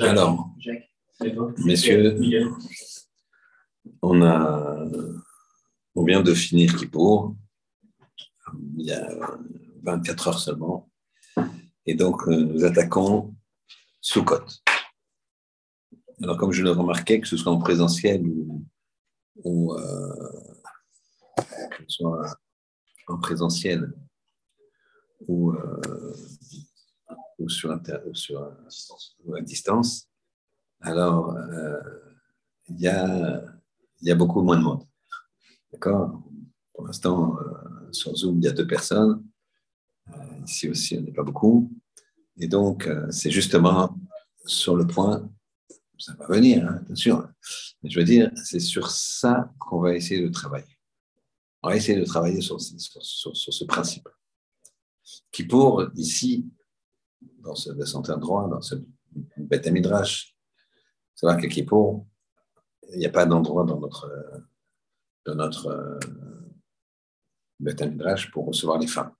Alors, messieurs, on, a, on vient de finir Kippour, il y a 24 heures seulement, et donc euh, nous attaquons Soukot. Alors, comme je le remarquais, que ce soit en présentiel ou, ou euh, que ce soit en présentiel ou, euh, ou sur, sur ou à distance, alors euh, il y, a, y a beaucoup moins de monde. D'accord? Pour l'instant, euh, sur Zoom, il y a deux personnes. Euh, ici aussi, on n'est pas beaucoup. Et donc, c'est justement sur le point, ça va venir, hein, bien sûr. Mais je veux dire, c'est sur ça qu'on va essayer de travailler. On va essayer de travailler sur, sur, sur ce principe. Qui pour, ici, dans ce, de cet endroit, dans ce Beth Midrash, vrai qu'à Kippour, il n'y a pas d'endroit dans notre, dans notre euh, Beth Midrash pour recevoir les femmes.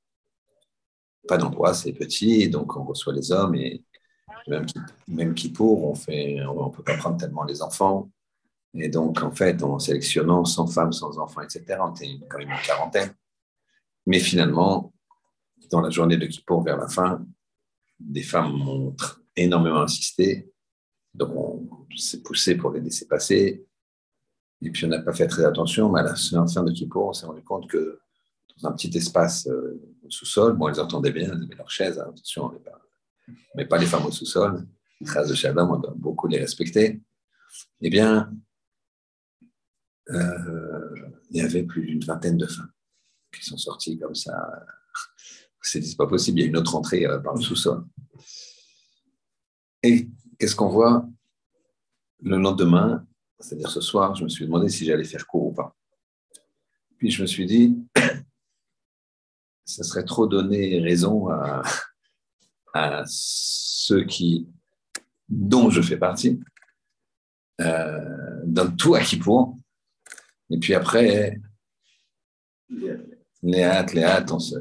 Pas d'endroit, c'est petit, donc on reçoit les hommes et même, même Kippour, on ne peut pas prendre tellement les enfants. Et donc, en fait, en sélectionnant 100 femmes, sans enfants, etc., on était quand même une quarantaine. Mais finalement, dans la journée de Kippour, vers la fin, des femmes ont énormément insisté. Donc, on s'est poussé pour les laisser passer. Et puis, on n'a pas fait très attention. Mais à la fin de Kippour, on s'est rendu compte que dans un petit espace euh, au sous-sol, bon, elles entendaient bien, elles avaient leur chaise, hein, attention, mais pas, les femmes au sous-sol. Trace de Shalom, on doit beaucoup les respecter. Eh bien, euh, il y avait plus d'une vingtaine de femmes qui sont sorties comme ça c'est pas possible, il y a une autre entrée euh, par le sous-sol. Et qu'est-ce qu'on voit le lendemain, c'est-à-dire ce soir, je me suis demandé si j'allais faire court ou pas. Puis je me suis dit, ça serait trop donner raison à, ceux qui, dont je fais partie, euh, donnent tout à qui pour. Et puis après, les hâtes, les hâtes, on se,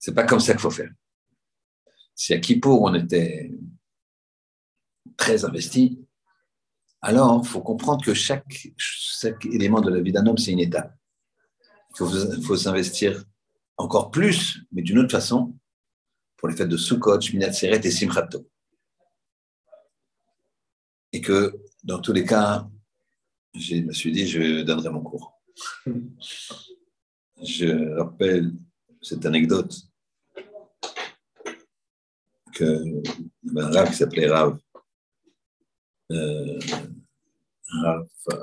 c'est pas comme ça qu'il faut faire. Si à Kippour, on était très investi, alors il faut comprendre que chaque, élément de la vie d'un homme, c'est une étape. Il faut, s'investir encore plus, mais d'une autre façon, pour les fêtes de Sukkot, Minat Seret et Simchat Et que dans tous les cas, je me suis dit, je donnerai mon cours. Je rappelle cette anecdote un Rav qui s'appelait Rav, euh, Rav, euh,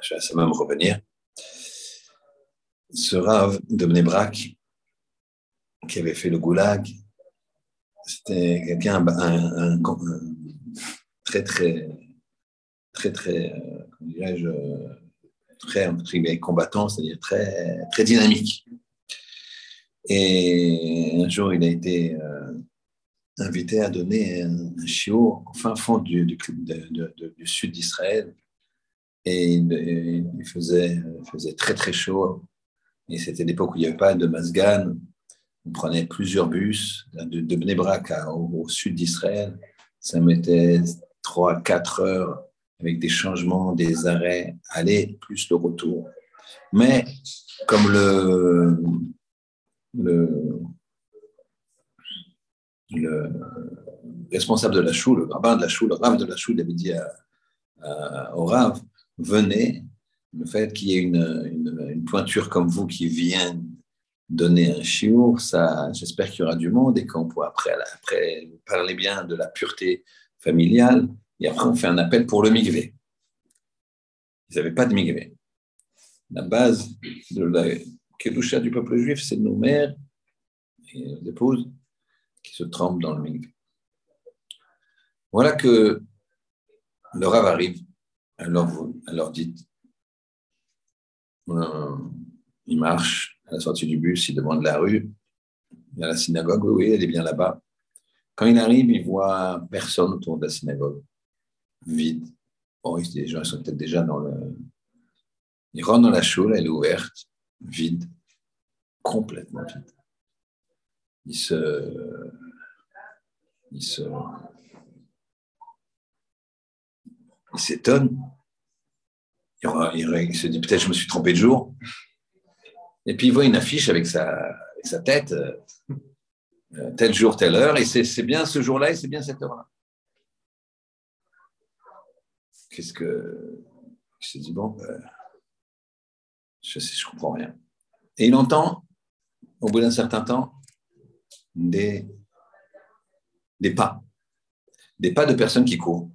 je vais même revenir, ce Rav de Mnebrak, qui avait fait le goulag, c'était quelqu'un un, très, très, très, très, euh, comment dirais-je, très combattant, c'est-à-dire très, très dynamique. Et un jour, il a été euh, invité à donner un, un au fin fond du, du, du sud d'Israël. Et il, faisait, très très chaud. Et c'était l'époque où il n'y avait pas de Masgan. On prenait plusieurs bus de, de au, au, sud d'Israël. Ça mettait 3-4 heures avec des changements, des arrêts, aller plus le retour. Mais comme le, le, responsable de la choule, le rabbin de la choule, le rav de la choule avait dit au rav, venez, le fait qu'il y ait une, pointure comme vous qui vient donner un chiour, ça, j'espère qu'il y aura du monde et qu'on pourra après, après parler bien de la pureté familiale et après on fait un appel pour le migvé. Ils n'avaient pas de migvé. La base de la Kedusha du peuple juif, c'est nos mères et nos épouses qui se trempent dans le mikveh. Voilà que le Rav arrive, alors vous alors dites, euh, il marche à la sortie du bus, il demande la rue, il y a la synagogue, oui, elle est bien là-bas. Quand il arrive, il voit personne autour de la synagogue, vide. Bon, les gens sont peut-être déjà dans le. Il rentre dans la choule, elle est ouverte vide, complètement vide. Il se, il se, il s'étonne. Il, se dit peut-être je me suis trompé de jour. Et puis il voit une affiche avec sa, sa tête, euh, tel jour, telle heure, et c'est bien ce jour-là et c'est bien cette heure-là. Qu'est-ce que. Je se dit, bon, ben, je sais, je comprends rien. Et il entend, au bout d'un certain temps, des, pas. Des pas de personnes qui courent.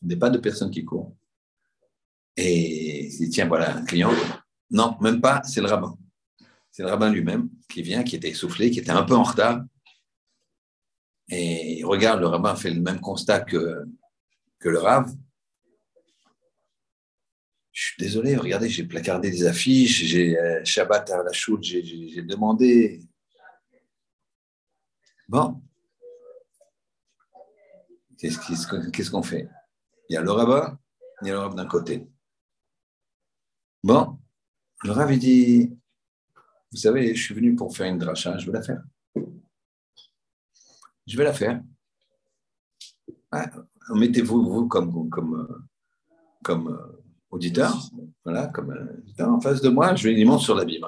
Des pas de personnes qui courent. Et il dit, tiens, voilà un client. Non, même pas, c'est le rabbin. C'est le rabbin lui-même qui vient, qui était essoufflé, qui était un peu en retard. Et il regarde, le rabbin fait le même constat que, que le rave. Je suis désolé, regardez, j'ai placardé des affiches, j'ai euh, Shabbat à la choute, j'ai demandé. Bon. Qu'est-ce qu'on fait? Il y a le rabbin, il y a le rabbin d'un côté. Bon, le rav, il dit, vous savez, je suis venu pour faire une dracha, je vais la faire. Je vais la faire. Mettez-vous, vous, comme, comme, comme auditeur, voilà, comme auditeur, en face de moi, je lui montre sur la Bible.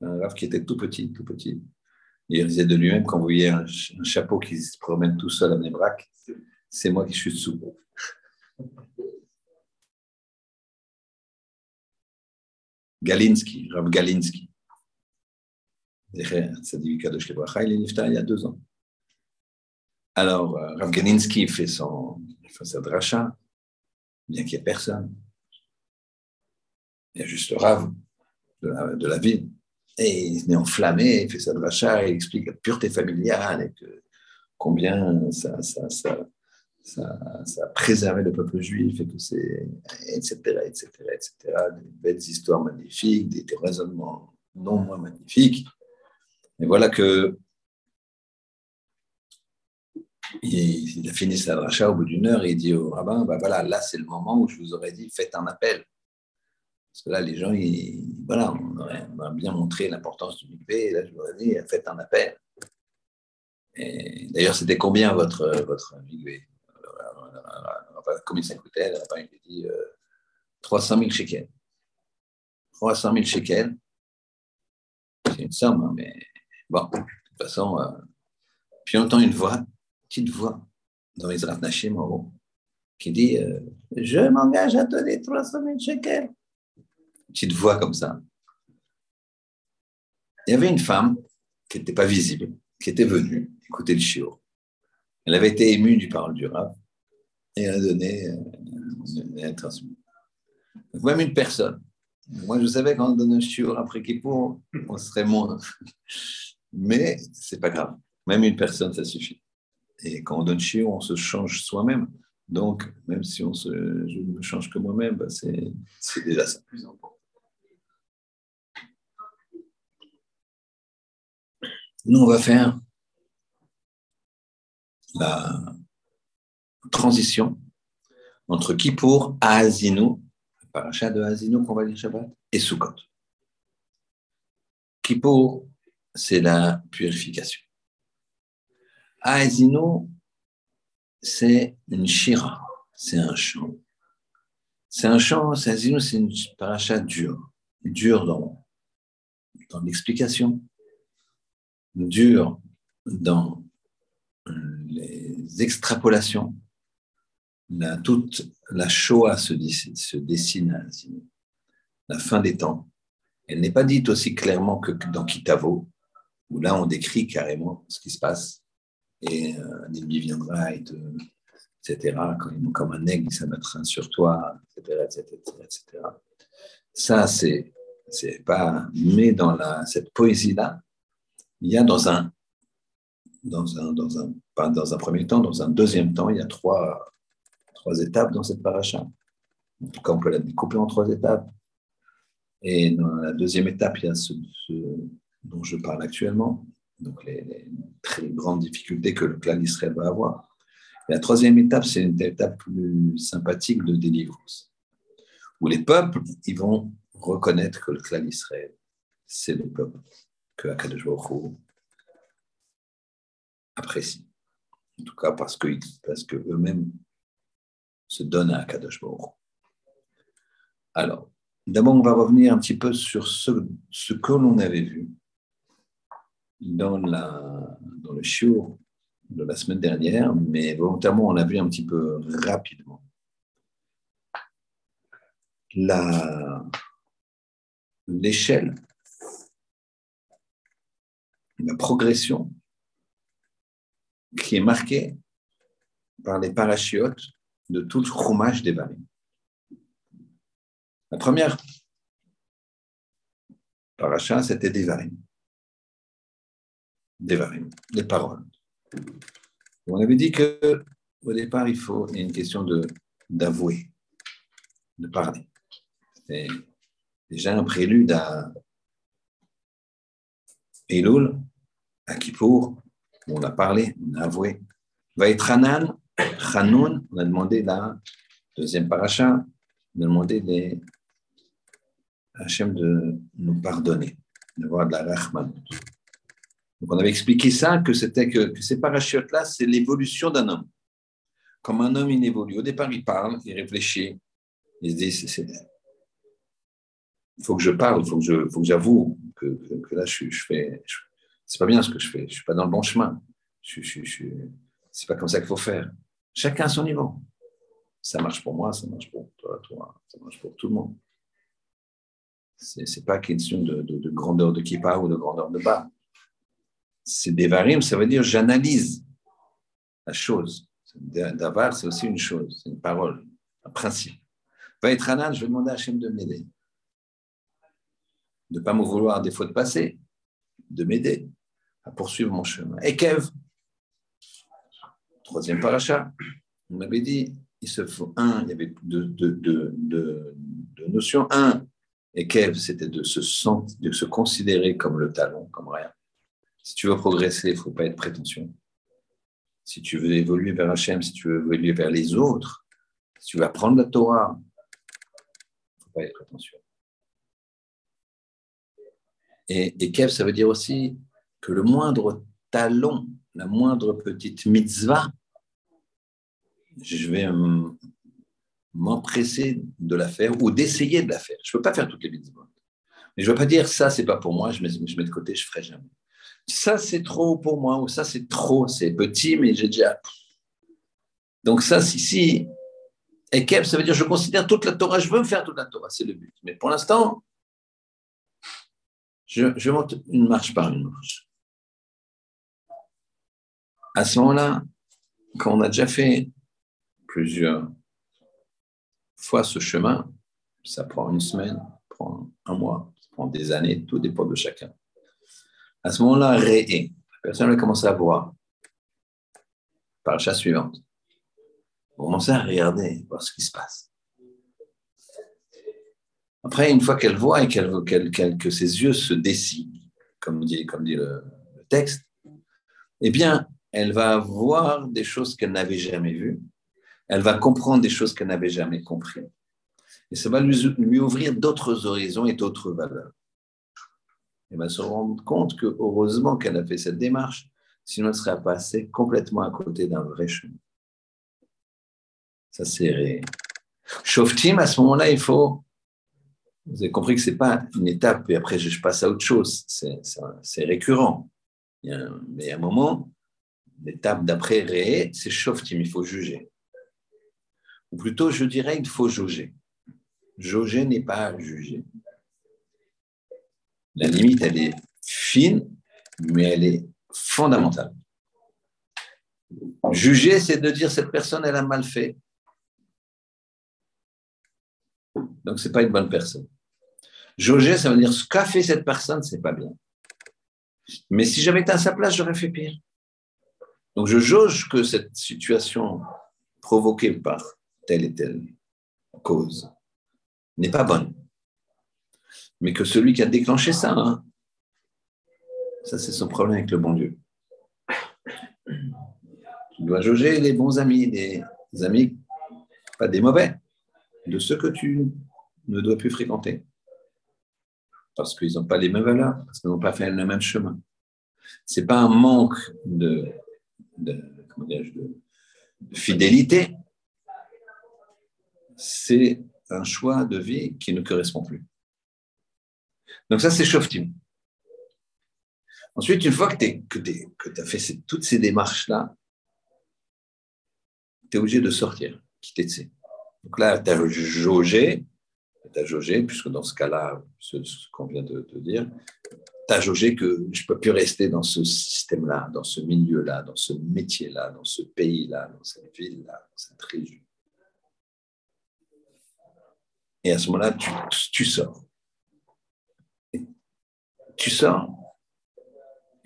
Un rav qui était tout petit, tout petit. Il disait de lui-même, quand vous voyez un, chapeau qui se promène tout seul à Nebrac, c'est moi qui suis dessous. Galinsky, Rav Galinsky. Il y a deux ans. Alors, euh, Rav Galinsky fait, son, fait sa dracha, bien qu'il n'y ait personne. Il y a juste le Rav de la, ville. Et il est enflammé, il fait sa dracha, il explique la pureté familiale et que combien ça, ça, ça, ça, a préservé le peuple juif et que c'est, etc., etc., etc., des belles histoires magnifiques, des, raisonnements non moins magnifiques. Et voilà que il, a fini sa rachat au bout d'une heure et il dit au rabbin, bah voilà, là c'est le moment où je vous aurais dit, faites un appel. Parce que là, les gens, voilà, on aurait, bien montré l'importance du mikvé, et là je vous aurais dit, faites un appel. D'ailleurs, c'était combien votre, votre combien ça coûtait Il a dit 300 000 shekels. 300 000 shekels, c'est une somme, hein, mais bon, de toute façon. Euh, puis on entend une voix, petite voix, dans les Nashim en haut, qui dit euh, Je m'engage à donner 300 000 shekels. Petite voix comme ça. Il y avait une femme qui n'était pas visible, qui était venue écouter le chiot. Elle avait été émue du parole du rab et a donné, euh, a transmis. même une personne. Moi, je savais quand on donne un chiot après Kippour, on serait moins. Mais c'est pas grave. Même une personne, ça suffit. Et quand on donne chiot, on se change soi-même. Donc, même si on se, je ne me change que moi-même, bah, c'est, c'est déjà ça. Plus important. Nous, on va faire la, transition entre Kippour, Azinu, le parachat de Azinu qu'on va lire Shabbat, et Sukkot. Kippour, c'est la purification. Azinu, c'est une shira, c'est un chant. C'est un chant, Azinu, c'est une paracha dure, dure dans, dans l'explication, dure dans les extrapolations, la, toute la Shoah se se dessine à la fin des temps. Elle n'est pas dite aussi clairement que dans Kitavo, où là on décrit carrément ce qui se passe. Et euh, un ennemi viendra et etc., comme un aigle, il s'abattra sur toi, etc., etc., etc. Ça, c'est, c'est pas. Mais dans la, cette poésie-là, il y a dans un, dans un, dans un, dans un premier temps, dans un deuxième temps, il y a trois, trois étapes dans cette paracha. En tout cas, on peut la découper en trois étapes. Et dans la deuxième étape, il y a ce, dont je parle actuellement, donc les, très grandes difficultés que le clan d'Israël va avoir. La troisième étape, c'est une étape plus sympathique de délivrance, où les peuples, ils vont reconnaître que le clan d'Israël, c'est le peuple que Akadosh Baruch apprécient. En tout cas, parce que, parce que se donnent à Kadosh Baruch. Alors, d'abord, on va revenir un petit peu sur ce que l'on avait vu dans, le shiur de la semaine dernière, mais volontairement, on l'a vu un petit peu rapidement. L'échelle, la progression qui est marquée par les parachiotes de tout fromage des varim. La première paracha, c'était des varim. Des varim, des paroles. On avait dit que au départ, il faut, y a une question de d'avouer, de parler. C'est déjà un prélude à Elul, à Kippour, on a parlé, on a avoué. Vaïtranan, Hanoun, on a demandé la deuxième paracha, on a demandé des Hachem de nous pardonner, d'avoir de la rahman. Donc on avait expliqué ça, que c'était que, ces parachutes-là, c'est l'évolution d'un homme. Comme un homme, il évolue. Au départ, il parle, il réfléchit, il se dit, il faut que je parle, il faut que, je, faut que j'avoue que, là, je, je fais, c'est pas bien ce que je fais, je suis pas dans le bon chemin. Je, je, je, c'est pas comme ça qu'il faut faire. Chacun à son niveau. Ça marche pour moi, ça marche pour toi, toi ça marche pour tout le monde. C'est, c'est pas question de, de, de, grandeur de ou de grandeur de bas. C'est des varim, ça veut dire j'analyse la chose. D'avar, c'est aussi une chose, c'est une parole, un principe. Va être Hanan, je vais demander à Hachem de m'aider. De ne pas me vouloir des de passer, de m'aider à poursuivre mon chemin. Et Kev, troisième paracha, on m'avait dit, il se faut un, il y avait deux, deux notions. Un, et Kev, c'était de se, sentir, de se considérer comme le talon, comme rien. Si tu veux progresser, il ne faut pas être prétentieux. Si tu veux évoluer vers Hachem, si tu veux évoluer vers les autres, si tu veux apprendre la Torah, il ne faut pas être prétentieux. Et, Kev, ça veut dire aussi que le moindre talon, la moindre petite mitzvah, je vais m'empresser de la faire ou d'essayer de la faire. Je ne peux pas faire toutes les mitzvahs. Mais je ne veux pas dire ça, c'est pas pour moi, je mets, je mets de côté, je ne ferai jamais. Ça, c'est trop pour moi, ou ça, c'est trop, c'est petit, mais j'ai déjà. Donc, ça, si, si. Et Keb, ça veut dire je considère toute la Torah, je veux me faire toute la Torah, c'est le but. Mais pour l'instant, je, je monte une marche par une marche. À ce moment-là, quand on a déjà fait plusieurs fois ce chemin, ça prend une semaine, ça prend un mois, ça prend des années, tout dépend de chacun. À ce moment-là, ré la personne va commencer à voir. Par la suivante. On commence à regarder, voir ce qui se passe. Après, une fois qu'elle voit et que ses yeux se décident, comme dit, le, texte, eh bien, elle va voir des choses qu'elle n'avait jamais vues. Elle va comprendre des choses qu'elle n'avait jamais comprises. Et ça va lui ouvrir d'autres horizons et d'autres valeurs elle va se rendre compte que heureusement qu'elle a fait cette démarche, sinon elle serait passée complètement à côté d'un vrai chemin. Ça, c'est Shoftim, à ce moment-là, il faut. Vous avez compris que ce n'est pas une étape et après je passe à autre chose. C'est récurrent. mais à un moment, l'étape d'après Ré, c'est Shoftim, il faut juger. Ou plutôt, je dirais, il faut jauger. Jauger n'est pas juger. La limite, elle est fine, mais elle est fondamentale. Juger, c'est de dire cette personne, elle a mal fait. Donc, ce n'est pas une bonne personne. Jauger, ça veut dire ce qu'a fait cette personne, ce n'est pas bien. Mais si j'avais été à sa place, j'aurais fait pire. Donc, je jauge que cette situation provoquée par telle et telle cause n'est pas bonne mais que celui qui a déclenché ça, hein, ça c'est son problème avec le bon Dieu. Tu dois jauger les bons amis, les amis, pas des mauvais, de ceux que tu ne dois plus fréquenter. Parce qu'ils n'ont pas les mêmes valeurs, parce qu'ils n'ont pas fait le même chemin. Ce n'est pas un manque de de, fidélité, c'est un choix de vie qui ne correspond plus. Donc ça, c'est Shoftim. Ensuite, une fois que tu as fait toutes ces démarches-là, tu es obligé de sortir, quitter de Donc là, tu as jaugé, tu as jaugé, puisque dans ce cas-là, ce, qu'on vient de dire, tu as jaugé que je ne peux plus rester dans ce système-là, dans ce milieu-là, dans ce métier-là, dans ce pays-là, dans cette ville-là, dans cette région. Et à ce moment-là, tu sors. Tu sors,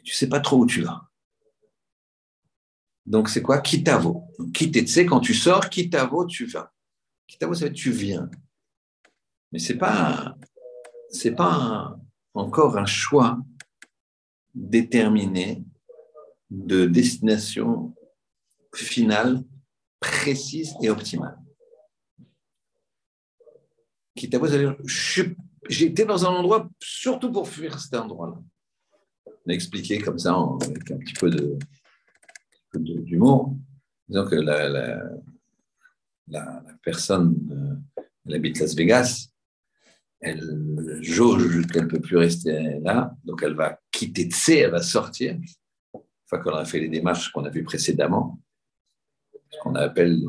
tu sais pas trop où tu vas. Donc, c'est quoi? Kitavo. Quitter, tu sais, quand tu sors, Kitavo, tu vas. Kitavo, ça veut dire tu viens. Mais ce n'est pas, c'est pas encore un choix déterminé de destination finale précise et optimale. Kitavo, ça veut dire j'étais dans un endroit surtout pour fuir cet endroit-là. On a expliqué comme ça, avec un petit peu d'humour, disons que la, personne, euh, elle habite Las Vegas, elle jauge qu'elle ne peut plus rester là, donc elle va quitter Tse, elle va sortir, une fois qu'on a fait les démarches qu'on a vues précédemment, ce qu'on appelle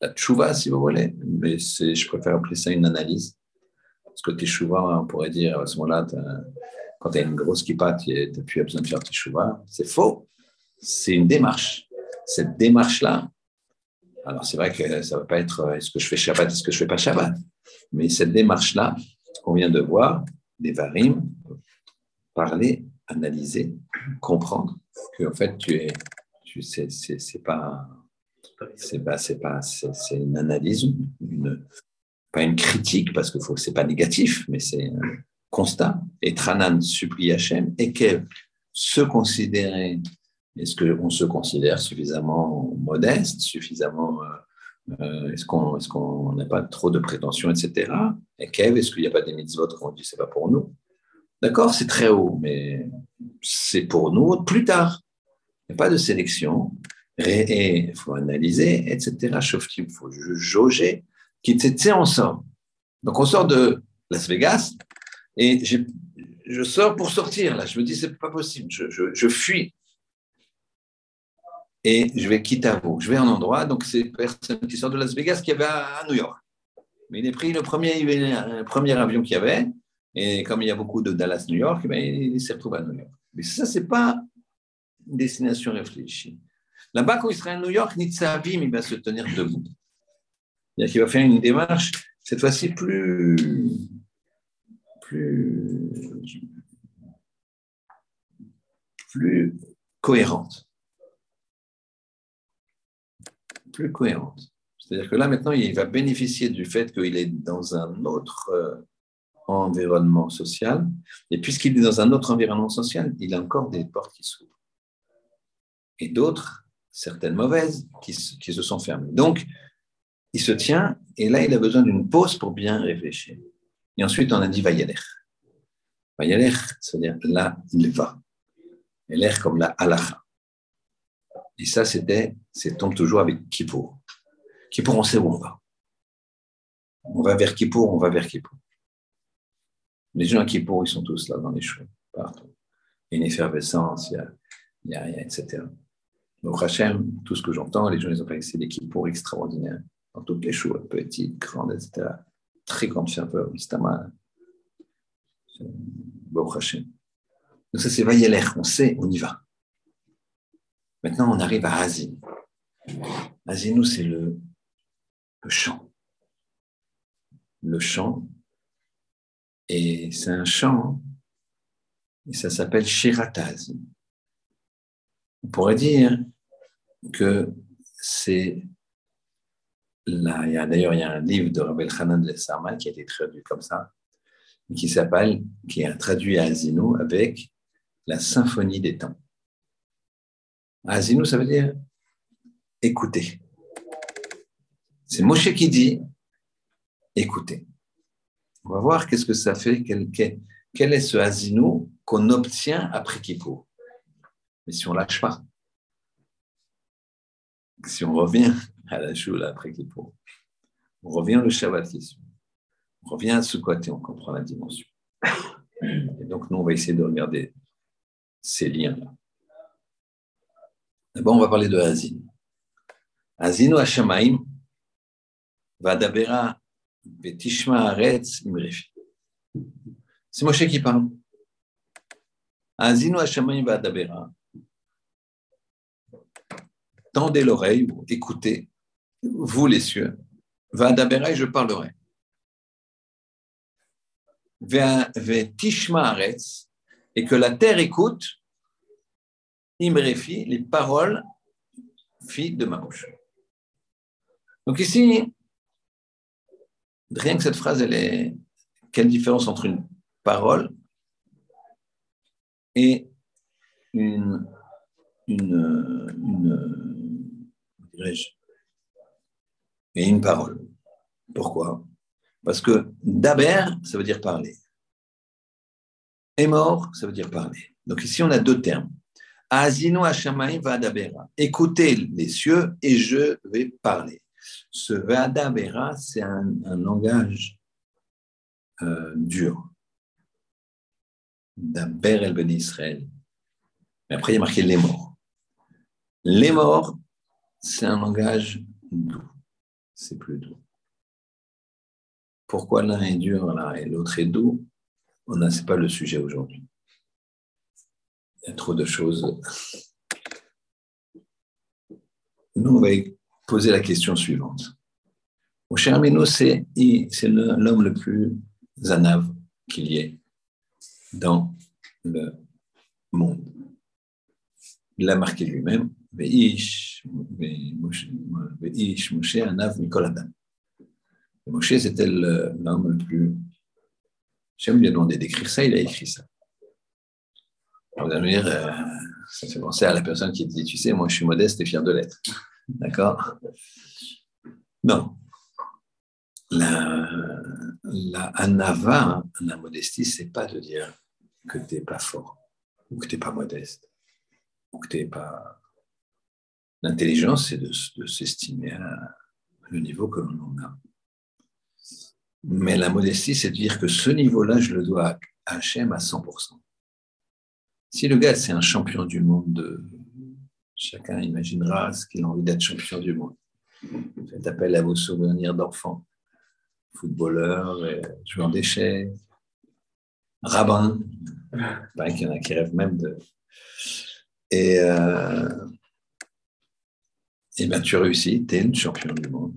la tchouva, si vous voulez, mais je préfère appeler ça une analyse. Parce que teshuva, on pourrait dire à ce moment-là, quand tu as une grosse kippa, tu n'as plus besoin de faire teshuva. C'est faux c'est une démarche. Cette démarche-là, alors c'est vrai que ça ne va pas être est-ce que je fais Shabbat, est-ce que je ne fais pas Shabbat, mais cette démarche-là qu'on vient de voir, des varim, parler, analyser, comprendre que en fait tu es, tu sais, c'est pas, c'est pas, c'est pas, c'est une analyse, une, pas une critique parce que c'est pas négatif, mais c'est un constat. Et Tranan supplie Hachem et qu'elle se considérer est-ce qu'on se considère suffisamment modeste, suffisamment. Euh, euh, est-ce qu'on est qu'on n'a pas trop de prétentions, etc. Et Kev, est-ce qu'il n'y a pas des mitzvot qu'on dit c'est pas pour nous? D'accord, c'est très haut, mais c'est pour nous plus tard. Il n'y a pas de sélection. Il faut analyser, etc. il faut jauger. Sais, on sort. Donc on sort de Las Vegas et je sors pour sortir. Là, je me dis c'est pas possible. Je, fuis et je vais quitter à vous. Je vais à un endroit, donc c'est personne qui sort de Las Vegas qui avait à New York. Mais il a pris le premier, le premier avion qu'il y avait, et comme il y a beaucoup de Dallas-New York, ben, il s'est retrouvé à New York. Mais ça, ce n'est pas une destination réfléchie. Là-bas, quand il sera à New York, Nitzavim, il va se tenir debout. C'est-à-dire va faire une démarche, cette fois-ci, plus, plus, plus cohérente plus cohérente. C'est-à-dire que là, maintenant, il va bénéficier du fait qu'il est dans un autre euh, environnement social. Et puisqu'il est dans un autre environnement social, il a encore des portes qui s'ouvrent. Et d'autres, certaines mauvaises, qui, se sont fermées. Donc, il se tient, et là, il a besoin d'une pause pour bien réfléchir. Et ensuite, on a dit Vayaler. Vayaler, c'est-à-dire là, il va. Et l'air comme la halacha. Et ça, c'était, c'est tombe toujours avec Kippour. Kippour, on sait où on va. On va vers Kippour, on va vers Kippour. Les gens à Kippour, ils sont tous là dans les cheveux, partout. Il y a une effervescence, il y a, y etc. Donc, Hachem, tout ce que j'entends, les gens, ils ont fait des Kippour extraordinaires, dans toutes les choses, petites, grandes, etc. Très grande ferveur, Istama. Bon Hachem. Donc, ça, c'est Vayeler, on sait, on y va. Maintenant, on arrive à Azin. Azinou, c'est le, le chant. Le chant. Et c'est un chant, et ça s'appelle Shirataz. On pourrait dire que c'est d'ailleurs, il y a un livre de Rabel Hanan de Sarman qui a été traduit comme ça, qui s'appelle, qui est traduit à Azino avec la symphonie des temps. Azinu, ça veut dire écouter. C'est Moshe qui dit écouter. On va voir qu'est-ce que ça fait, quel, est ce Azinu qu'on obtient après Kippour. Mais si on ne lâche pas. si on revient à la choule après Kippour, on revient au Shabbat qui on revient à ce côté, on comprend la dimension. Et donc, nous, on va essayer de regarder ces liens-là. D'abord, on va parler de Hazin. Hazinu Hashamaim, Vadabera, Betishma Aretz, Imrefi. C'est Moshe qui parle. Hazinu Hashamaim, Vadabera. Tendez l'oreille, écoutez, vous les cieux. Vadabera, et je parlerai. Et que la terre écoute, Imrefi, les paroles filles de ma bouche. Donc ici, rien que cette phrase, elle est. Quelle différence entre une parole et une. une, une dirais-je Et une parole. Pourquoi? Parce que daber, ça veut dire parler. Et mort, ça veut dire parler. Donc ici, on a deux termes. Azino Hashamaim Vadabera. Écoutez les cieux et je vais parler. Ce Vadabera, c'est un, langage euh, dur. Daber el Ben Israël. Mais après, il y a marqué les morts. Les morts, c'est un langage doux. C'est plus doux. Pourquoi l'un est dur là et l'autre est doux? On n'a, pas le sujet aujourd'hui. Il y a trop de choses. Nous, on va poser la question suivante. Mon cher Amino, c'est l'homme le plus anave qu'il y ait dans le monde. Il l'a marqué lui-même, Veish, Adam. Moshe, c'était l'homme le plus. J'aime bien demander d'écrire ça, il a écrit ça. Vous allez me dire, euh, ça penser à la personne qui dit, tu sais, moi je suis modeste et fier de l'être. D'accord? Non. La, la anava, la modestie, c'est pas de dire que tu n'es pas fort, ou que tu n'es pas modeste, ou que tu n'es pas. L'intelligence, c'est de, de s'estimer à le niveau que l'on a. Mais la modestie, c'est de dire que ce niveau-là, je le dois à Hachem à 100%. Si le gars, c'est un champion du monde, chacun imaginera ce qu'il a envie d'être champion du monde. Faites appel à vos souvenirs d'enfant, footballeur, joueur d'échecs, rabbin. Il y en a qui rêvent même de. Et, euh, et bien, tu réussis, tu es une champion du monde.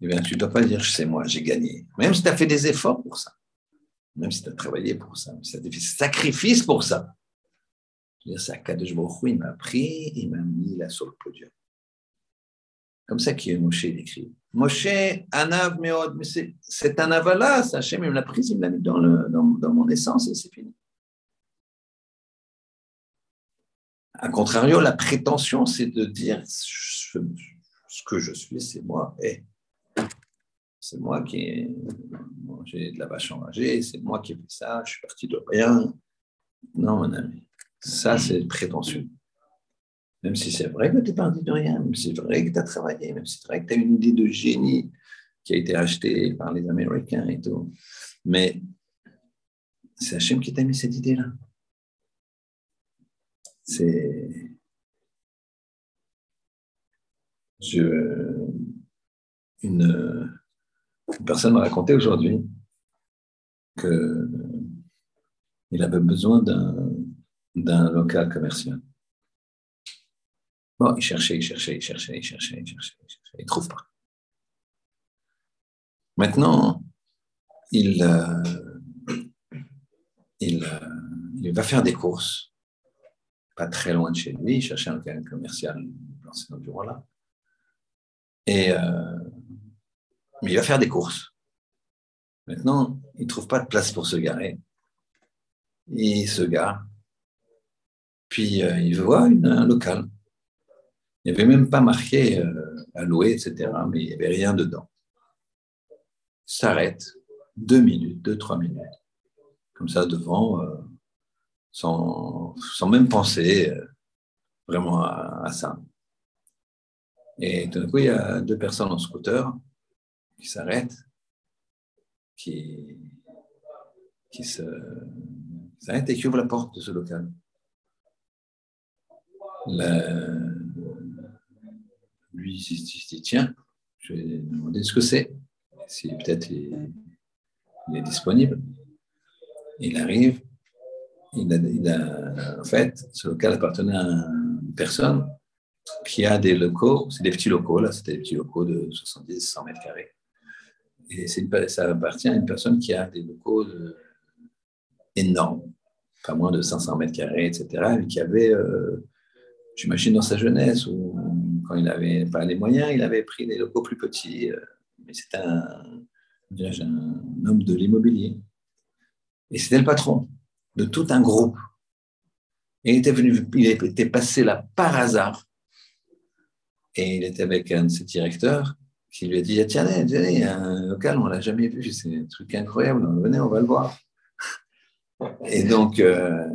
Et bien, tu ne dois pas dire, c'est moi, j'ai gagné. Même si tu as fait des efforts pour ça même si tu as travaillé pour ça, si tu as fait sacrifice pour ça. C'est Akadosh il m'a pris, il m'a mis là sur le podium. Comme ça qu'il Moshe écrit. Moshe, Anav, Meod, mais c'est cet Anav-là, Hachem, il me l'a pris, il me l'a mis dans mon essence et c'est fini. A contrario, la prétention, c'est de dire ce, que je suis, c'est moi. Et c'est moi qui ai mangé de la vache enragée, c'est moi qui ai fait ça, je suis parti de rien. Non, mon ami, ça c'est prétentieux. Même si c'est vrai que tu es parti de rien, même si c'est vrai que tu as travaillé, même si c'est vrai que tu as une idée de génie qui a été achetée par les Américains et tout. Mais c'est Hachem qui t'a mis cette idée-là. C'est. Je. Une personne m'a raconté aujourd'hui qu'il avait besoin d'un local commercial. Bon, il cherchait, il cherchait, il cherchait, il cherchait, il cherchait, il cherchait, il ne trouve pas. Maintenant, il, euh, il, euh, il, va faire des courses, pas très loin de chez lui, il cherchait un local commercial dans cet endroit-là. Et euh, mais il va faire des courses. Maintenant, il ne trouve pas de place pour se garer. Il se gare. Puis euh, il voit un local. Il n'y avait même pas marqué euh, à louer, etc., mais il n'y avait rien dedans. S'arrête deux minutes, deux, trois minutes, comme ça devant, sans, sans, même penser vraiment à, ça. Et tout d'un coup, il y a deux personnes en scooter qui s'arrêtent, qui, qui s'arrêtent et qui ouvrent la porte de ce local. lui, il se dit, tiens, je vais demander ce que c'est, si peut-être il, est disponible. Il arrive, en fait, ce local appartenait à une personne qui a des locaux, c'est des petits locaux, là, c'était des petits locaux de 70, 100 mètres carrés. Et une, ça appartient à une personne qui a des locaux énormes, pas moins de 500 mètres carrés, etc., et qui avait, euh, j'imagine, dans sa jeunesse, ou quand il n'avait pas les moyens, il avait pris des locaux plus petits. Euh, mais c'était un homme de l'immobilier. Et c'était le patron de tout un groupe. Et il était venu, il était passé là par hasard. Et il était avec un de ses directeurs qui lui a dit Tiens, il y a un local, on ne l'a jamais vu, c'est un truc incroyable, venez, on va le voir. Et donc, euh,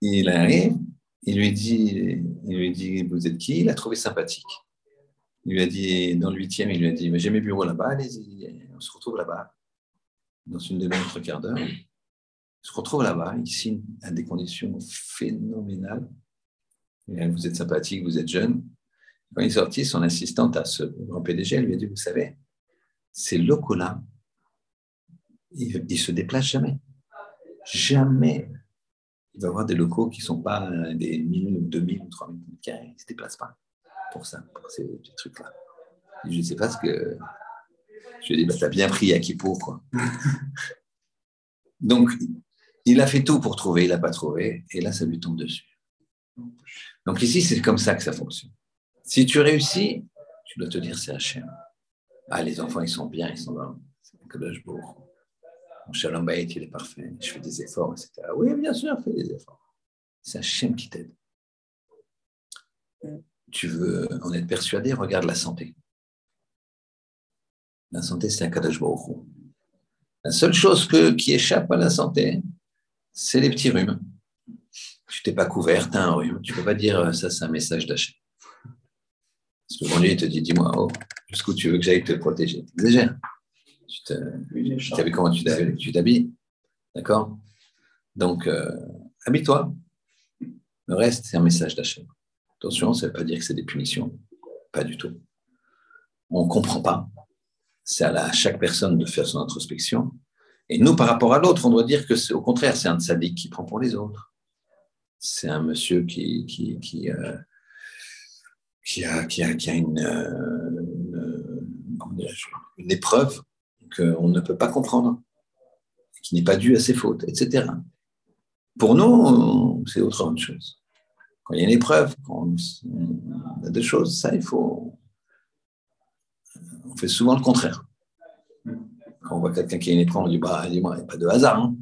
il arrive, il lui, dit, il lui dit Vous êtes qui? Il a trouvé sympathique. Il lui a dit, dans le huitième, il lui a dit J'ai mes bureaux là-bas, allez-y, on se retrouve là-bas, dans une demi-heure, trois quarts d'heure. Se retrouve là-bas, signe à des conditions phénoménales. vous êtes sympathique, vous êtes jeune. Quand il est sorti, son assistante à ce grand PDG lui a dit Vous savez, ces locaux-là, ils ne se déplacent jamais. Jamais. Il va y avoir des locaux qui ne sont pas des 1000 ou 2000 ou 3000 carrés. Ils ne se déplacent pas pour ça, pour ces petits trucs-là. Je ne sais pas ce que. Je lui ai dit bah, Tu as bien pris à Kippour, quoi. Donc, il a fait tout pour trouver, il n'a pas trouvé, et là, ça lui tombe dessus. Donc ici, c'est comme ça que ça fonctionne. Si tu réussis, tu dois te dire c'est Hachem. Ah, les enfants, ils sont bien, ils sont dans le beau. Mon shalom bayit, il est parfait, je fais des efforts, etc. Oui, bien sûr, fais des efforts. C'est Hachem qui t'aide. Tu veux en être persuadé, regarde la santé. La santé, c'est un Kadosh La seule chose que, qui échappe à la santé, c'est les petits rhumes. Tu t'es pas couvert, tu as un rhume. Tu peux pas dire euh, ça, c'est un message d'achat. Parce que il te dit, dis-moi, oh, jusqu'où tu veux que j'aille te protéger? Tu as vu comment? Tu t'habilles D'accord? Donc, euh, habille-toi. Le reste, c'est un message d'achat. Attention, ça ne veut pas dire que c'est des punitions. Pas du tout. On ne comprend pas. C'est à, chaque personne de faire son introspection. Et nous, par rapport à l'autre, on doit dire que c'est au contraire, c'est un sadique qui prend pour les autres. C'est un monsieur qui, euh, a, une, euh, épreuve qu'on ne peut pas comprendre, qui n'est pas due à ses fautes, etc. Pour nous, c'est autre chose. Quand il y a une épreuve, quand on a des choses, ça, il faut. On fait souvent le contraire. Quand on voit quelqu'un qui une épreuve, on dit bah, il n'y a pas de hasard. Hein.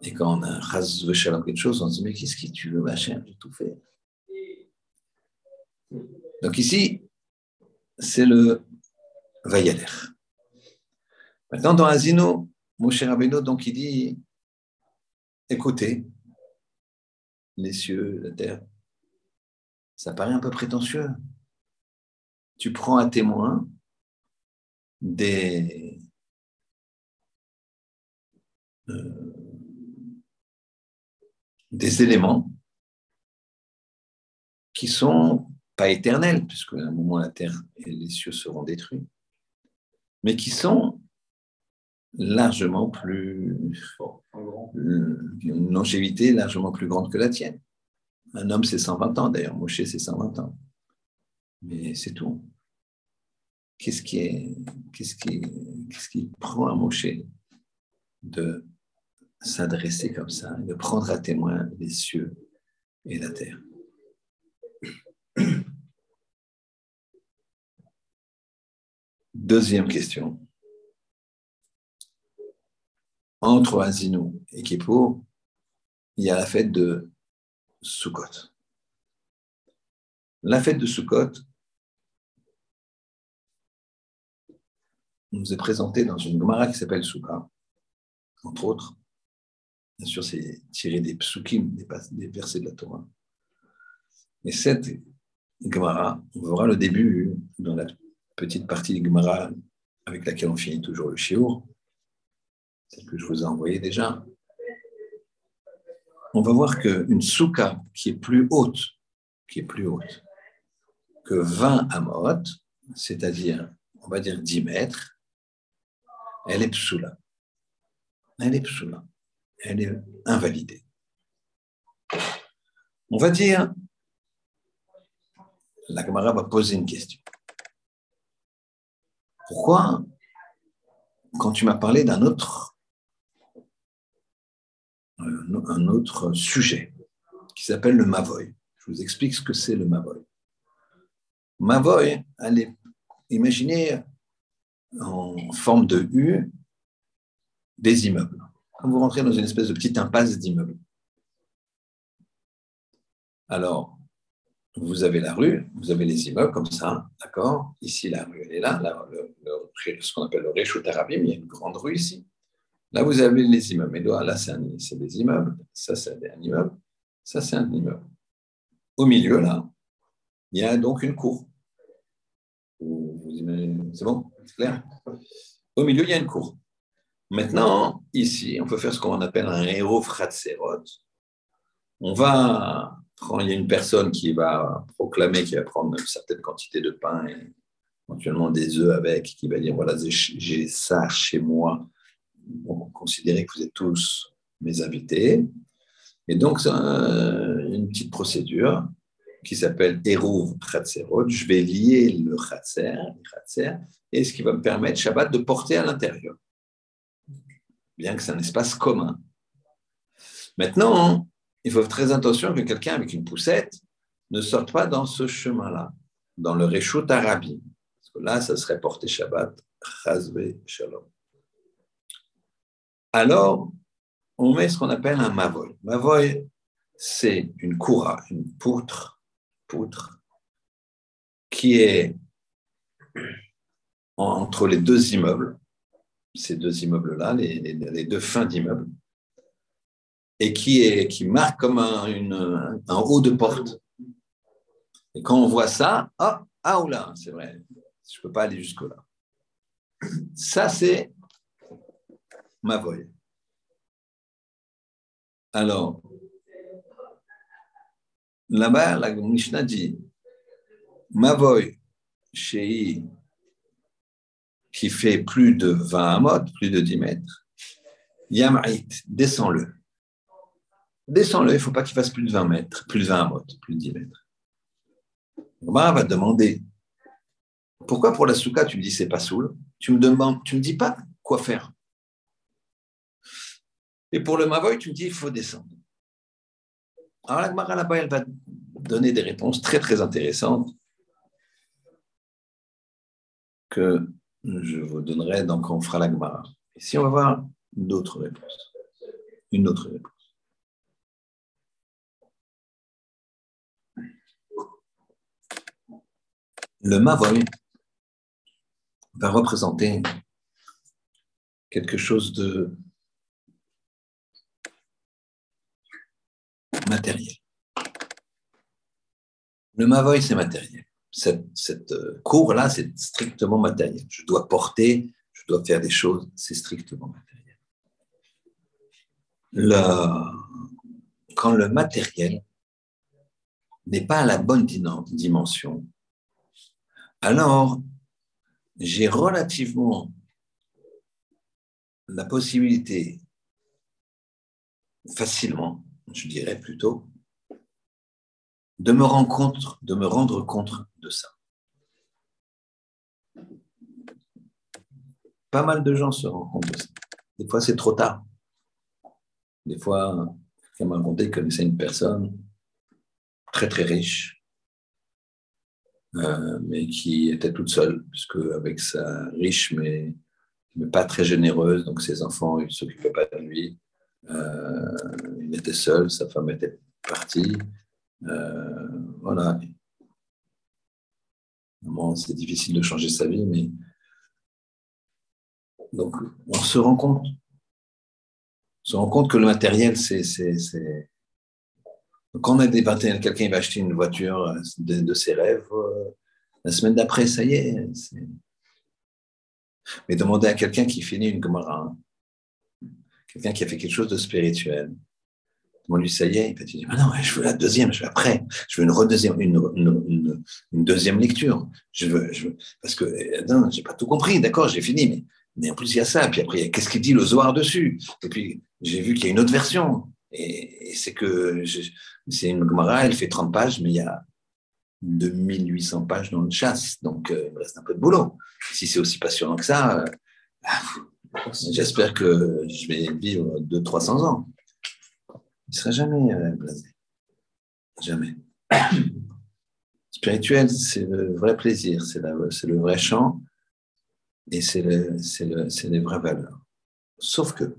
Et quand on a un ras quelque chose, on se dit mais qu'est-ce que tu veux, machin, j'ai tout fait. Donc ici, c'est le Vayaler. Maintenant, dans Asino, Moshe Rabbeinu, donc il dit, écoutez, les cieux, la terre, ça paraît un peu prétentieux. Tu prends à témoin des, euh, des éléments qui sont pas éternels, puisque à un moment la terre et les cieux seront détruits, mais qui sont largement plus une longévité largement plus grande que la tienne. Un homme, c'est 120 ans, d'ailleurs, Moshe, c'est 120 ans. Mais c'est tout. Qu'est-ce qui, est, qu'est-ce, qui, prend à Moshe de s'adresser comme ça, de prendre à témoin les cieux et la terre? Deuxième question. Entre Azinou et Kippour, il y a la fête de Sukkot. La fête de Sukkot nous est présentée dans une Gemara qui s'appelle Souka, entre autres. Bien sûr, c'est tiré des psukim, des, versets de la Torah. Et cette Gemara. On verra le début dans la petite partie de Gemara avec laquelle on finit toujours le shiur, celle que je vous ai envoyée déjà. On va voir qu'une souka qui est plus haute, qui est plus haute que 20 amot, c'est-à-dire, on va dire 10 mètres, elle est psoula. Elle est psoula. Elle est invalidée. On va dire, la camarade va poser une question. Pourquoi, quand tu m'as parlé d'un autre, un autre sujet qui s'appelle le Mavoy, je vous explique ce que c'est le Mavoy. Mavoy, allez, imaginez en forme de U des immeubles. Quand vous rentrez dans une espèce de petite impasse d'immeubles. Alors, vous avez la rue, vous avez les immeubles comme ça, d'accord? Ici, la rue, elle est là, ce qu'on appelle le Réchou Tarabim, il y a une grande rue ici. Là, vous avez les immeubles. Et là, c'est des immeubles, ça, c'est un immeuble, ça, c'est un immeuble. Au milieu, là, il y a donc une cour. C'est bon? Clair Au milieu, il y a une cour. Maintenant, ici, on peut faire ce qu'on appelle un héros fratserot. On va, il y a une personne qui va proclamer, qui va prendre une certaine quantité de pain et éventuellement des œufs avec, qui va dire voilà, j'ai ça chez moi. Bon, considérez que vous êtes tous mes invités. Et donc, une petite procédure qui s'appelle Eruv Khatserot. Je vais lier le Khatser, et ce qui va me permettre Shabbat de porter à l'intérieur, bien que c'est un espace commun. Maintenant, il faut faire très attention que quelqu'un avec une poussette ne sorte pas dans ce chemin-là, dans le Réchout Arabi. Parce que là, ça serait porter Shabbat, Chazve Shalom. Alors, on met ce qu'on appelle un mavoy. Mavoy, c'est une koura, une poutre poutre qui est entre les deux immeubles, ces deux immeubles-là, les, deux fins d'immeubles, et qui, est, qui marque comme un, haut de porte. Et quand on voit ça, ah, ah là, c'est vrai, je ne peux pas aller jusque-là. Ça, c'est ma voie. Alors, Là-bas, la Mishnah dit Mavoy Shei qui fait plus de 20 amot, plus de 10 mètres, Yamait, descends-le. Descends-le, il ne faut pas qu'il fasse plus de 20 mètres, plus de 20 amot, plus de 10 mètres. Omar va demander pourquoi pour la souka tu me dis c'est pas soul Tu me demandes, tu me dis pas quoi faire. Et pour le mavoy, tu me dis il faut descendre. Alors la Gemara là-bas, elle va donner des réponses très très intéressantes que je vous donnerai donc on fera la Gemara. Ici, on va voir d'autres réponses. Une autre réponse. Le Mavoy va représenter quelque chose de matériel. Le Mavoy, c'est matériel. Cette, euh, cour-là, c'est strictement matériel. Je dois porter, je dois faire des choses, c'est strictement matériel. quand le matériel n'est pas à la bonne dimension, alors j'ai relativement la possibilité facilement je dirais plutôt, de me rendre compte, de me rendre compte de ça. Pas mal de gens se rendent compte de ça. Des fois, c'est trop tard. Des fois, quelqu'un m'a raconté connaissait une personne très très riche, euh, mais qui était toute seule, puisque avec sa riche, mais, mais pas très généreuse, donc ses enfants ne s'occupaient pas de lui. Euh, il était seul, sa femme était partie. Euh, voilà. c'est difficile de changer sa vie, mais donc on se rend compte. On se rend compte que le matériel, c'est quand on a des 21, quelqu'un va acheter une voiture euh, de, ses rêves, la semaine d'après, ça y est. Mais demander à quelqu'un qui finit une Gemara, quelqu'un qui a fait quelque chose de spirituel, demande lui, ça y est, il va dire, ah non, je veux la deuxième, je veux après, je veux une, deuxième lecture. Je veux, parce que, euh, non, j'ai pas tout compris, d'accord, j'ai fini, mais, mais en plus, il y a ça. Puis après, qu'est-ce qu'il dit le Zohar dessus? Et puis, j'ai vu qu'il y a une autre version. Et, c'est que c'est une Gemara, elle fait 30 pages, mais il y a 2800 pages dans le chasse, donc euh, il me reste un peu de boulot. Si c'est aussi passionnant que ça, euh, bah, j'espère que je vais vivre 200-300 ans. Il ne sera jamais euh, blasé. Jamais. Spirituel, c'est le vrai plaisir, c'est le vrai chant et c'est le, les vraies valeurs. Sauf que,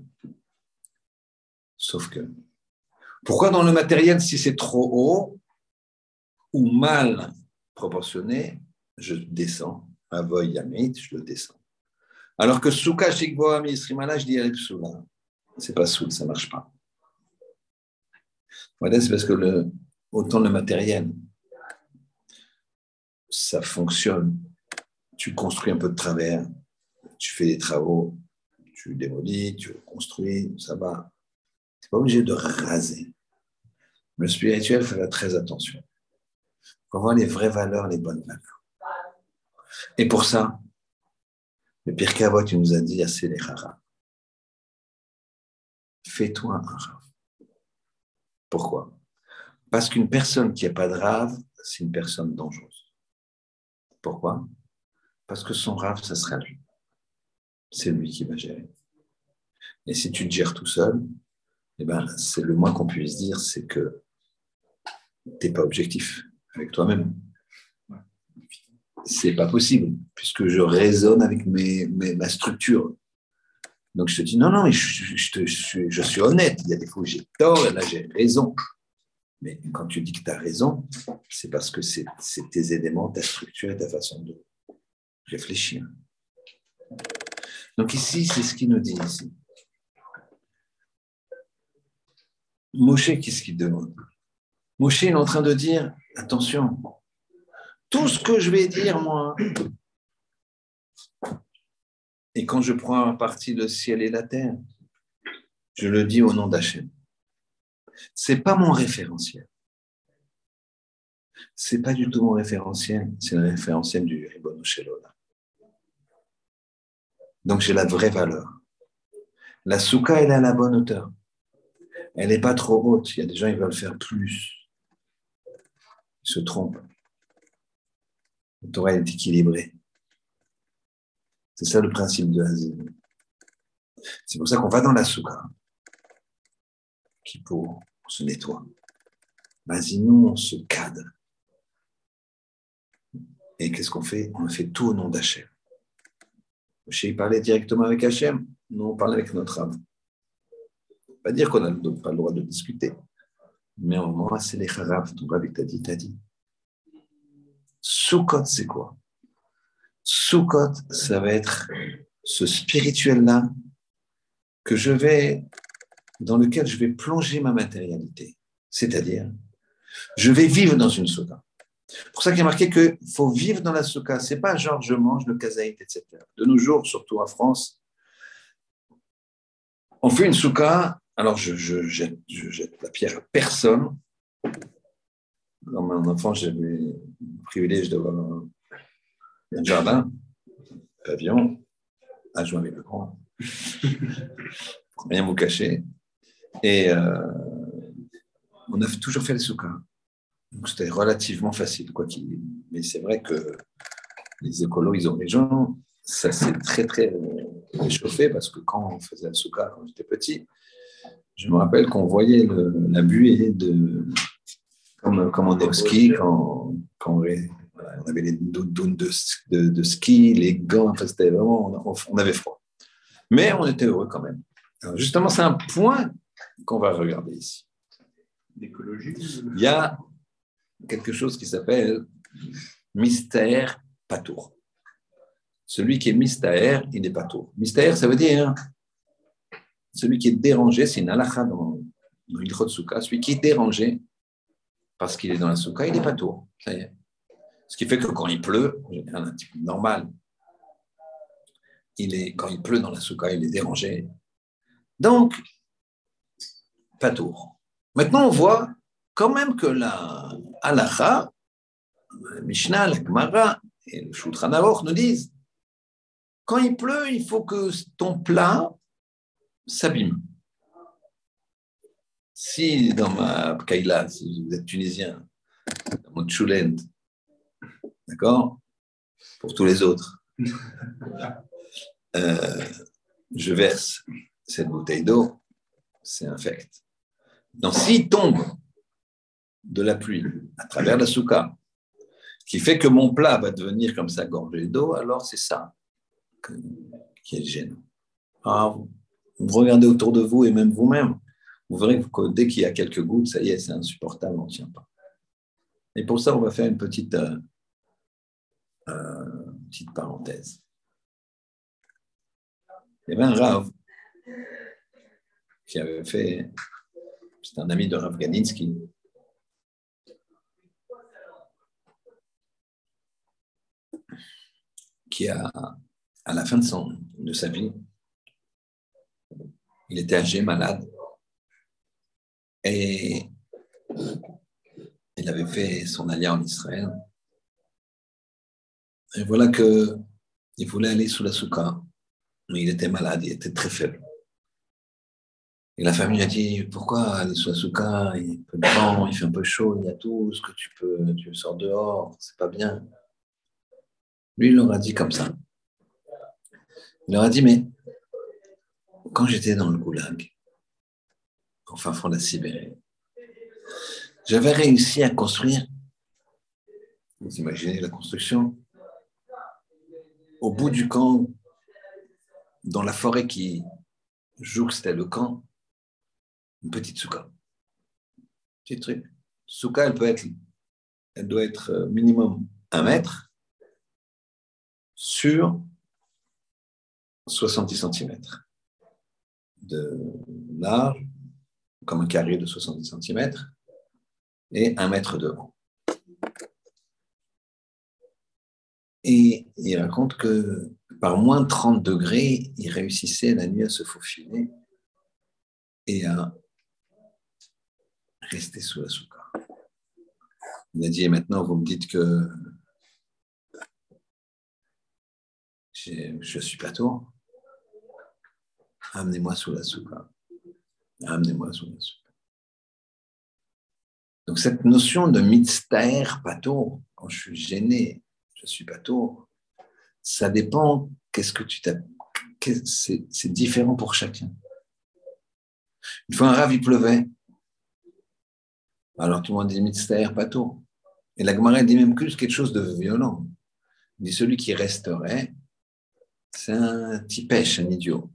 Sauf que, pourquoi dans le matériel, si c'est trop haut ou mal proportionné, je descends, avoy yamit, je le descends. Alors que souka shikboa misrimala, je dis Ce C'est pas soul, ça marche pas. Voilà, c'est parce que le, autant le matériel, ça fonctionne. Tu construis un peu de travers, tu fais des travaux, tu démolis, tu construis, ça va pas obligé de raser. Le spirituel, il faire très attention. Pour voir les vraies valeurs, les bonnes valeurs. Et pour ça, le pire Kavot, il nous a dit assez les. Fais-toi un rave. Pourquoi? Parce qu'une personne qui n'a pas de rave, c'est une personne dangereuse. Pourquoi? Parce que son rave, ça sera lui. C'est lui qui va gérer. Et si tu te gères tout seul, eh ben, c'est le moins qu'on puisse dire, c'est que tu n'es pas objectif avec toi-même. C'est pas possible, puisque je raisonne avec mes, ma structure. Donc je te dis, non, non, je, je, suis honnête. Il y a des fois où j'ai tort, là j'ai raison. Mais quand tu dis que tu as raison, c'est parce que c'est tes éléments, ta structure et ta façon de réfléchir. Donc ici, c'est ce qu'il nous dit ici. Moshe, qu'est-ce qu'il demande? Moshe est en train de dire, attention, tout ce que je vais dire, moi, et quand je prends en partie le ciel et la terre, je le dis au nom d'Hachem. C'est pas mon référentiel. C'est pas du tout mon référentiel, c'est le référentiel du Ribono. Donc j'ai la vraie valeur. La souka, elle est à la bonne hauteur elle n'est pas trop haute. Il y a des gens qui veulent faire plus. Ils se trompent. Le Torah est équilibré. C'est ça le principe de l'asile. C'est pour ça qu'on va dans la souka, qui pour se nettoie. Vas-y, nous, on se cadre. Et qu'est-ce qu'on fait? On fait tout au nom d'Hachem. Moshe parlait directement avec Hachem. Nous, on parle avec notre âme pas dire qu'on n'a pas le droit de discuter. Mais au moins, c'est les harav. Ton Rabbi t'a dit, Soukot, c'est quoi? Soukot, ça va être ce spirituel-là que je vais, dans lequel je vais plonger ma matérialité. C'est-à-dire, je vais vivre dans une souka. pour ça qu'il y a marqué qu'il faut vivre dans la souka. C'est pas genre je mange le kazaït, etc. De nos jours, surtout en France, on fait une souka alors, je, jette, la pierre à personne. Dans mon enfant, j'avais le privilège d'avoir un, jardin, un pavillon, adjoint avec le grand. Rien vous cacher. Et euh, on a toujours fait les soukas. Donc, c'était relativement facile. Quoi Mais c'est vrai que les écolos, ils ont des gens. Ça s'est très, très réchauffé parce que quand on faisait le souka, quand j'étais petit, je me rappelle qu'on voyait la buée de, comme, comme on est au ski, quand, quand on avait les doudounes de, de, ski, les gants, enfin, c'était vraiment, on, avait froid. Mais on était heureux quand même. justement, c'est un point qu'on va regarder ici. Il y a quelque chose qui s'appelle mystère patour. Celui qui est mystère, il n'est pas tour. Mystère, ça veut dire celui qui est dérangé, c'est une halakha dans, dans Souka, celui qui est dérangé, parce qu'il est dans la souka, il n'est pas tour. Ce qui fait que quand il pleut, un type normal, il est, quand il pleut dans la souka, il est dérangé. Donc, pas tour. Maintenant, on voit quand même que la halacha, la Mishnah, la Gemara et le Shulchan nous disent quand il pleut, il faut que ton plat s'abîme. Si dans ma Kaila, si vous êtes tunisien, dans mon choulent, d'accord? Pour tous les autres, euh, je verse cette bouteille d'eau, c'est infect. Donc, s'il tombe de la pluie à travers la souka, qui fait que mon plat va devenir comme ça gorgé d'eau, alors c'est ça qui est gênant. Alors, vous regardez autour de vous et même vous-même, vous verrez que dès qu'il y a quelques gouttes, ça y est, c'est insupportable, on ne tient pas. Et pour ça, on va faire une petite, euh, euh, petite parenthèse. Il y avait un Rav qui avait fait, c'est un ami de Rav Ganinsky, qui a, à la fin de, de sa vie, il était âgé, malade, et il avait fait son alliance en Israël. Et voilà que il voulait aller sous la souka, mais il était malade, il était très faible. Et la famille a dit Pourquoi aller sous la souka Il fait vent, il fait un peu chaud, il y a tout ce que tu peux, tu sors dehors, c'est pas bien. Lui, il leur a dit comme ça. Il leur a dit Mais quand j'étais dans le goulag, au fin fond de la Sibérie, j'avais réussi à construire, vous imaginez la construction, au bout du camp, dans la forêt qui jouxtait le camp, une petite souka. Petit truc. Souka, elle peut être, elle doit être euh, minimum un mètre sur 70 cm de large, comme un carré de 70 cm, et un mètre de haut. Et il raconte que par moins 30 degrés, il réussissait la nuit à se faufiler et à rester sous la souka. Il a dit, et maintenant vous me dites que je suis pas tour. Amenez-moi sous la souka. Amenez-moi la. Donc cette notion de mystère pato, quand je suis gêné, je suis pato, ça dépend qu'est-ce que tu t'as. C'est différent pour chacun. Une fois un rave, il pleuvait. Alors tout le monde dit mystère pato. Et la Gemara dit même plus quelque chose de violent. Il dit celui qui resterait, c'est un petit pêche, un idiot.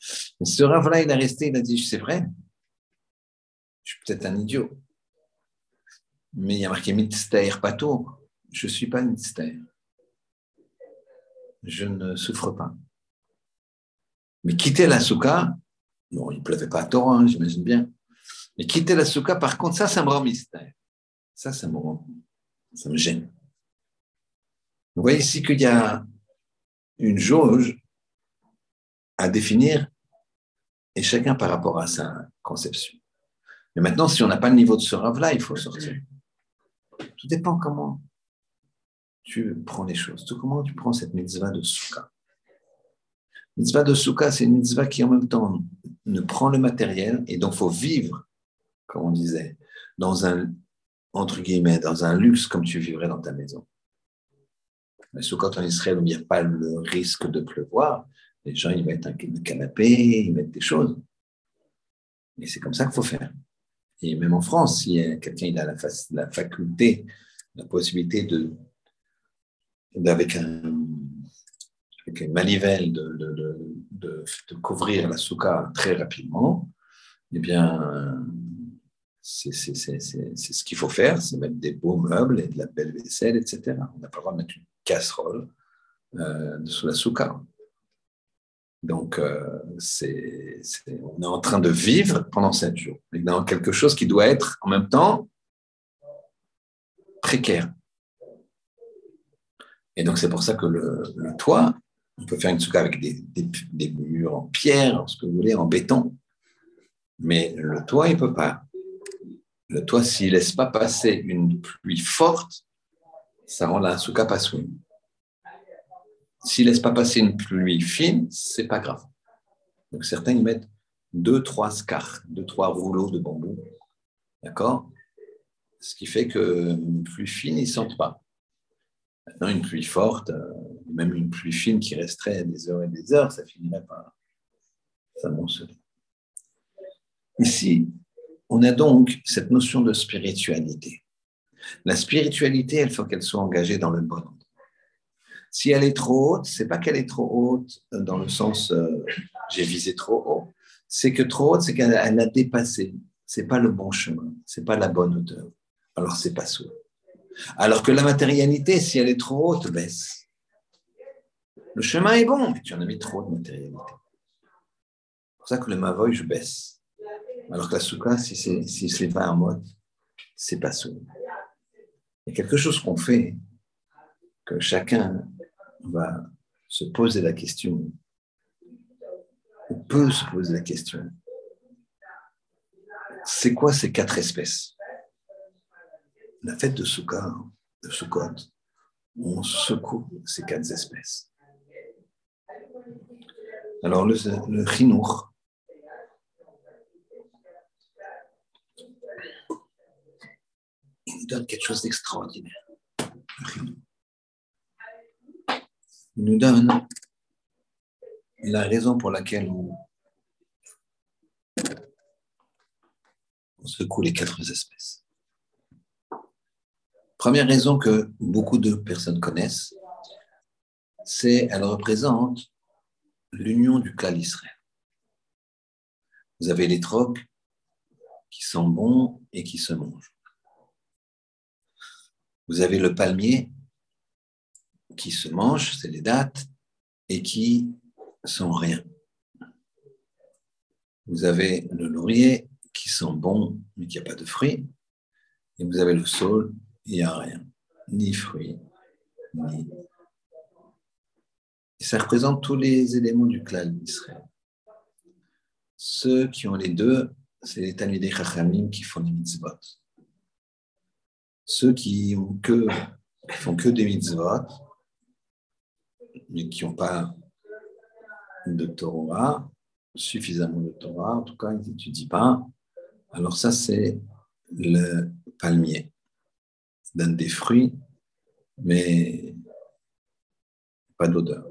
Ce rave-là, il a resté, il a dit, c'est vrai, je suis peut-être un idiot. Mais il y a marqué Mitztair Pato. Je ne suis pas Mitztair. Je ne souffre pas. Mais quitter la souka, bon, il ne pleuvait pas à torrent, hein, j'imagine bien. Mais quitter la souka, par contre, ça, ça me rend mystère. Ça, ça me rend, ça me gêne. Vous voyez ici qu'il y a une jauge à définir et chacun par rapport à sa conception. Mais maintenant, si on n'a pas le niveau de ce rave-là, il faut sortir. Tout dépend comment tu prends les choses, tout comment tu prends cette mitzvah de Souka. Mitzvah de Souka, c'est une mitzvah qui en même temps ne prend le matériel et donc faut vivre, comme on disait, dans un, entre guillemets, dans un luxe comme tu vivrais dans ta maison. Mais Soukot en Israël, où il n'y a pas le risque de pleuvoir, les gens, ils mettent un canapé, ils mettent des choses. Et c'est comme ça qu'il faut faire. Et même en France, si quelqu'un a la, faculté, la possibilité de, avec, un, une manivelle de, couvrir la souka très rapidement, eh bien, c'est ce qu'il faut faire, c'est mettre des beaux meubles et de la belle vaisselle, etc. On n'a pas le droit de mettre une casserole euh, sous la souka. Donc, euh, on est en train de vivre pendant sept jours, dans quelque chose qui doit être en même temps précaire. Et donc, c'est pour ça que le, toit, on peut faire une souka avec des, murs en pierre, ce que vous voulez, en béton. Mais le toit, il ne peut pas. Le toit, s'il ne laisse pas passer une pluie forte, ça rend la souka pas soumise. S'il ne laisse pas passer une pluie fine, c'est pas grave. Donc certains y mettent deux, trois scars, deux, trois rouleaux de bambou. D'accord? Ce qui fait qu'une pluie fine, ils ne sentent pas. Maintenant, une pluie forte, euh, même une pluie fine qui resterait des heures et des heures, ça finirait par s'amonceler. Ici, on a donc cette notion de spiritualité. La spiritualité, il faut qu'elle soit engagée dans le bon. Si elle est trop haute, c'est pas qu'elle est trop haute dans le sens euh, j'ai visé trop haut. C'est que trop haute, c'est qu'elle a dépassé. C'est pas le bon chemin, c'est pas la bonne hauteur. Alors c'est pas sourd. Alors que la matérialité, si elle est trop haute, baisse. Le chemin est bon, mais tu en as mis trop de matérialité. C'est pour ça que le mavoy, je baisse. Alors que la souka, si c'est si pas un mode, c'est pas sourd. Il y a quelque chose qu'on fait que chacun va se poser la question, ou peut se poser la question, c'est quoi ces quatre espèces? La fête de Sukkot, de Sukkot, on secoue ces quatre espèces. Alors le, le il nous donne quelque chose d'extraordinaire. Nous donne la raison pour laquelle on, secoue les quatre espèces. Première raison que beaucoup de personnes connaissent, c'est qu'elle représente l'union du clan Israël. Vous avez les trocs qui sont bons et qui se mangent. Vous avez le palmier qui se mangent, c'est les dates, et qui sont rien. Vous avez le laurier qui sent bon, mais qui n'a pas de fruits. Et vous avez le sol, il n'y a rien. Ni fruits, ni. Ça représente tous les éléments du clan d'Israël. Ceux qui ont les deux, c'est les Talmidei Chachamim qui font les mitzvot. Ceux qui, ont que, font que des mitzvot, mais qui n'ont pas de Torah, suffisamment de Torah, en tout cas, ils n'étudient pas. Alors ça, c'est le palmier. Ça donne des fruits, mais pas d'odeur.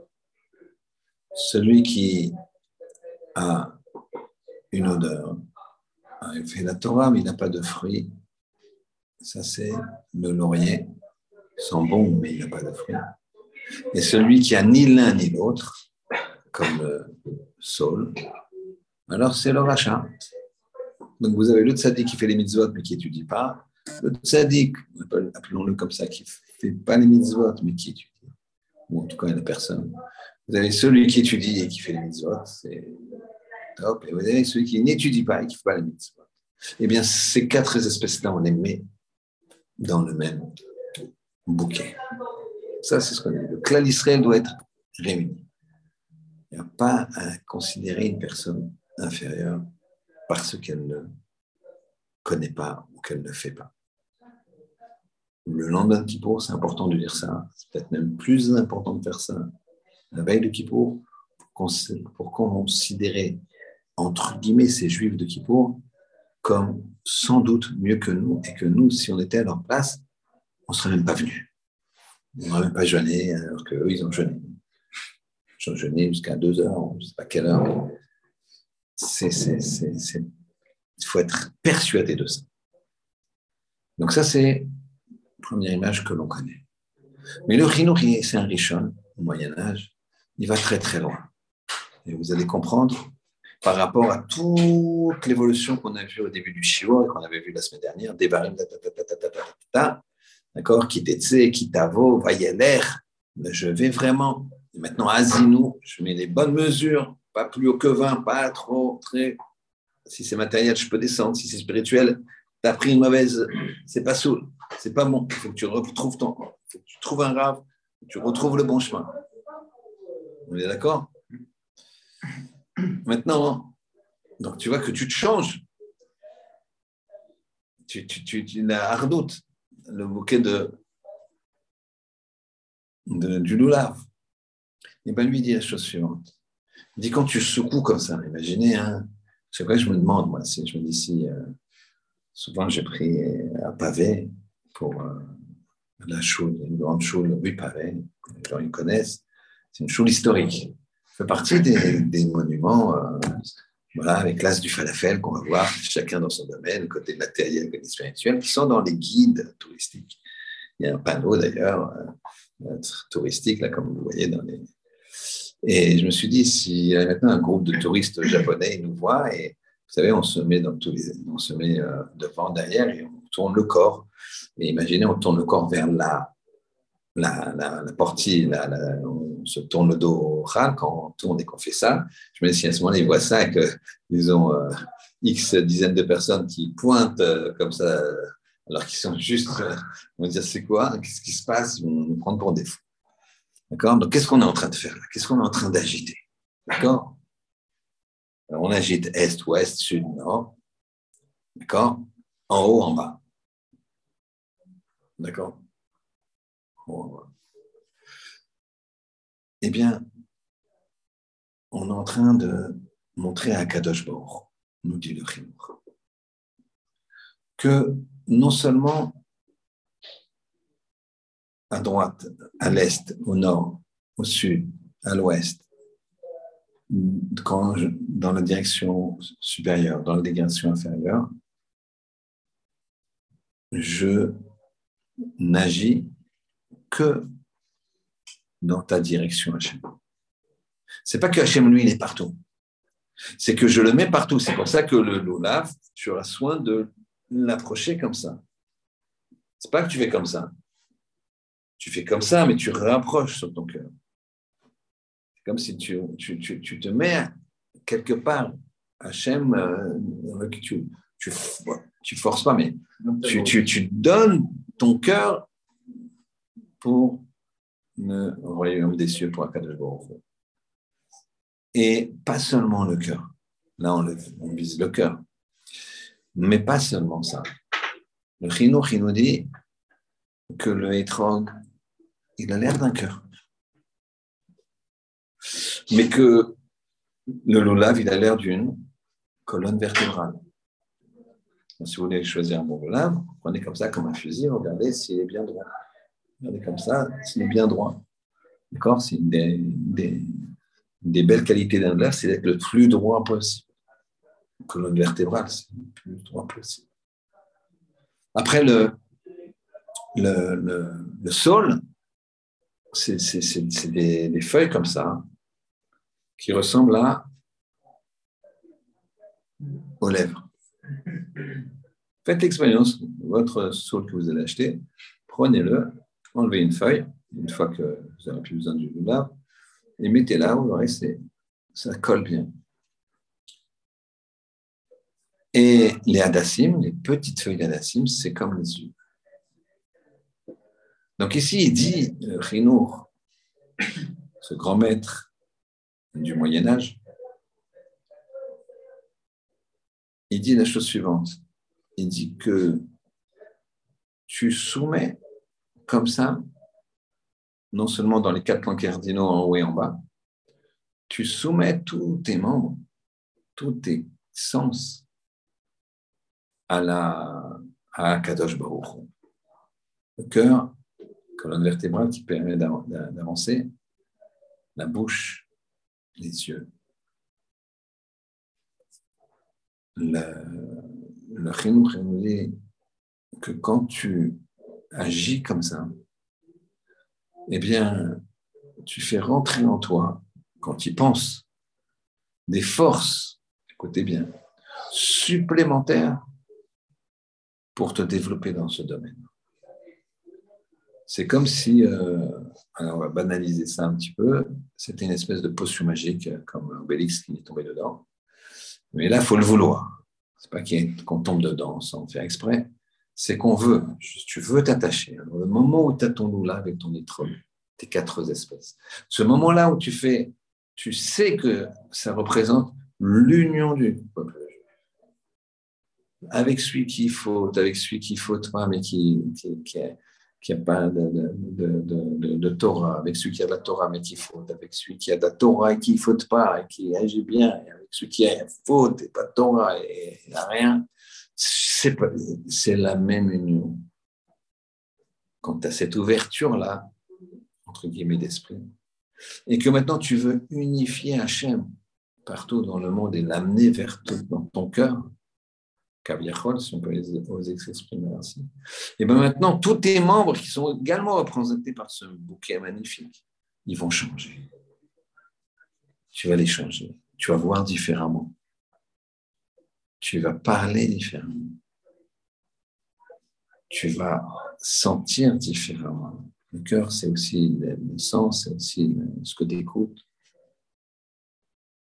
Celui qui a une odeur, il fait la Torah, mais il n'a pas de fruits. Ça, c'est le laurier. Il sent bon, mais il n'a pas de fruits. Et celui qui a ni l'un ni l'autre, comme euh, Saul, alors c'est le rachat. Donc vous avez le tzaddik qui fait les mitzvot mais qui n'étudie pas, le tzaddik, appelons-le comme ça, qui ne fait pas les mitzvot mais qui étudie, ou en tout cas il n'y a personne. Vous avez celui qui étudie et qui fait les mitzvot, c'est top, et vous avez celui qui n'étudie pas et qui ne fait pas les mitzvot. Eh bien, ces quatre espèces-là, on les met dans le même bouquet. Ça, c'est ce qu'on dit. Le clan d'Israël doit être réuni. Il n'y a pas à considérer une personne inférieure parce qu'elle ne connaît pas ou qu'elle ne fait pas. Le lendemain de Kippour, c'est important de dire ça. C'est peut-être même plus important de faire ça la veille de Kippour pour considérer, entre guillemets, ces juifs de Kippour comme sans doute mieux que nous et que nous, si on était à leur place, on ne serait même pas venus. Ils n'ont même pas jeûné, alors qu'eux, ils ont jeûné. Ils ont jeûné jusqu'à 2 heures, je ne sais pas quelle heure. Il faut être persuadé de ça. Donc ça, c'est la première image que l'on connaît. Mais le Rhinour, c'est un richon au Moyen Âge. Il va très très loin. Et vous allez comprendre par rapport à toute l'évolution qu'on a vue au début du Shiva et qu'on avait vu la semaine dernière, des barils, D'accord? Kitetse, Kitavo, Vayeler. Je vais vraiment. maintenant, Asinou, je mets les bonnes mesures pas plus haut que 20, pas trop, très. Si c'est matériel, je peux descendre. Si c'est spirituel, tu as pris une mauvaise. C'est pas saoul, c'est pas bon. Il faut que tu retrouves ton. Il faut que tu trouves un rave, tu retrouves le bon chemin. On est d'accord? Maintenant, donc tu vois que tu te changes. Tu, tu, tu, tu hardoute, le bouquet de, de du loulav. Et bien lui dit la chose suivante. Il dit quand tu secoues comme ça, imaginez, hein, c'est vrai que je me demande, moi, si je me dis si euh, souvent j'ai pris un pavé pour euh, la choule, une grande choule, oui, pavé, les gens ils connaissent, c'est une choule historique. Ça fait partie des, des monuments, euh, voilà, avec l'as du falafel qu'on va voir, chacun dans son domaine, côté matériel, côté spirituel, qui sont dans les guides touristiques. Il y a un panneau d'ailleurs touristique, là, comme vous voyez dans les, et je me suis dit, s'il y a maintenant un groupe de touristes japonais, ils nous voient et vous savez, on se met, dans tous les, on se met euh, devant, derrière et on tourne le corps. Et imaginez, on tourne le corps vers la, la, la, la on se tourne le dos quand on tourne et qu'on fait ça. Je me dis, si à ce moment-là, ils voient ça et qu'ils ont euh, X dizaines de personnes qui pointent euh, comme ça, alors qu'ils sont juste, on va dire, c'est quoi Qu'est-ce qui se passe Ils vont nous prendre pour des fous. D'accord? Donc, qu'est-ce qu'on est en train de faire là? Qu'est-ce qu'on est en train d'agiter? D'accord? On agite est, ouest, sud, nord. D'accord? En haut, en bas. D'accord? Eh bien, on est en train de montrer à Kadosh Baruch, nous dit le Chinour, que non seulement à droite, à l'est, au nord, au sud, à l'ouest, dans la direction supérieure, dans la direction inférieure, je n'agis que dans ta direction, Hachem. C'est pas que Hachem, lui, il est partout. C'est que je le mets partout. C'est pour ça que le Lulav, tu auras soin de l'approcher comme ça. C'est pas que tu fais comme ça tu fais comme ça, mais tu rapproches sur ton cœur. C'est comme si tu, tu, tu, te mets quelque part. Hachem, euh, tu, tu, tu forces pas, mais tu, tu, tu donnes ton cœur pour le royaume des cieux, pour Akadosh Baruch Et pas seulement le cœur. Là, on, on vise le cœur. Mais pas seulement ça. Le Chinour, il dit que le étrog, il a l'air d'un cœur. Mais que le lulav, il a l'air d'une colonne vertébrale. si vous voulez choisir un bon lulav, prenez comme ça, comme un fusil, regardez s'il est bien droit. Regardez comme ça, s'il est bien droit. D'accord? C'est des, belles qualités d'un lulav, c'est d'être le plus droit possible. Colonne vertébrale, c'est le plus droit possible. Après, le, le, le, sol, c'est des, feuilles comme ça qui ressemblent aux lèvres. Faites l'expérience, votre saule que vous allez acheter, prenez-le, enlevez une feuille, une fois que vous n'avez plus besoin du lave, et mettez-la, vous verrez, ça colle bien. Et les hadassim, les petites feuilles d'adassim, c'est comme les yeux. Donc ici, il dit, Rinour, ce grand maître du Moyen Âge, il dit la chose suivante. Il dit que tu soumets comme ça, non seulement dans les quatre plans cardinaux en haut et en bas, tu soumets tous tes membres, tous tes sens à la à Kadosh Baruch. Le cœur colonne vertébrale qui permet d'avancer, la bouche, les yeux. Le, le nous que quand tu agis comme ça, eh bien, tu fais rentrer en toi, quand tu penses, des forces, écoutez bien, supplémentaires pour te développer dans ce domaine. C'est comme si, euh, alors on va banaliser ça un petit peu, c'était une espèce de potion magique, euh, comme Obélix qui est tombé dedans. Mais là, il faut le vouloir. C'est pas qu'on tombe dedans sans faire exprès, c'est qu'on veut. Tu veux t'attacher. le moment où tu as ton là avec ton étreux, tes quatre espèces, ce moment-là où tu fais, tu sais que ça représente l'union du peuple avec celui qui faute, avec celui qui faute pas, mais qui, qui, a, pas de, de, de, Torah, avec celui qui a de la Torah, mais qui faute, avec celui qui a de la Torah et qui faute pas, et qui agit bien, et avec celui qui a faute et pas de Torah et n'a rien, c'est la même union. Quand tu as cette ouverture-là, entre guillemets, d'esprit, et que maintenant tu veux unifier Hachem partout dans le monde et l'amener vers tout, dans ton cœur, si on peut oser s'exprimer ainsi. Et bien maintenant, tous tes membres qui sont également représentés par ce bouquet magnifique, ils vont changer. Tu vas les changer. Tu vas voir différemment. Tu vas parler différemment. Tu vas sentir différemment. Le cœur, c'est aussi le sens, c'est aussi ce que tu écoutes.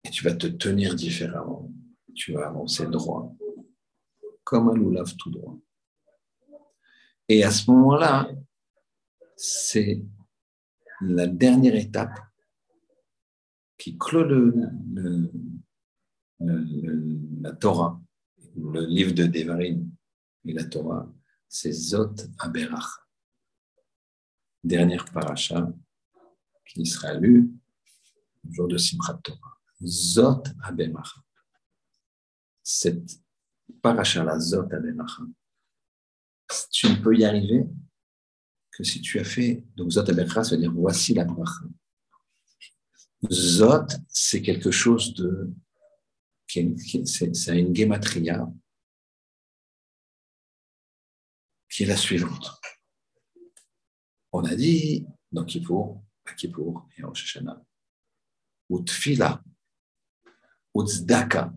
Et tu vas te tenir différemment. Tu vas avancer droit comme un loulave tout droit. Et à ce moment-là, c'est la dernière étape qui clôt le, la Torah, le livre de Devarim et la Torah, c'est Zot Aberach. Dernière paracha qui sera lue le jour de Simchat Torah. Zot Aberach. Cette Parashalazot Tu ne peux y arriver que si tu as fait. Donc, Zot Abecha, ça veut dire voici la bracha. Zot, c'est quelque chose de. C'est une gematria qui est la suivante. On a dit dans Kippour, à Kippour et en Shoshana, Utfila, Utzdaka,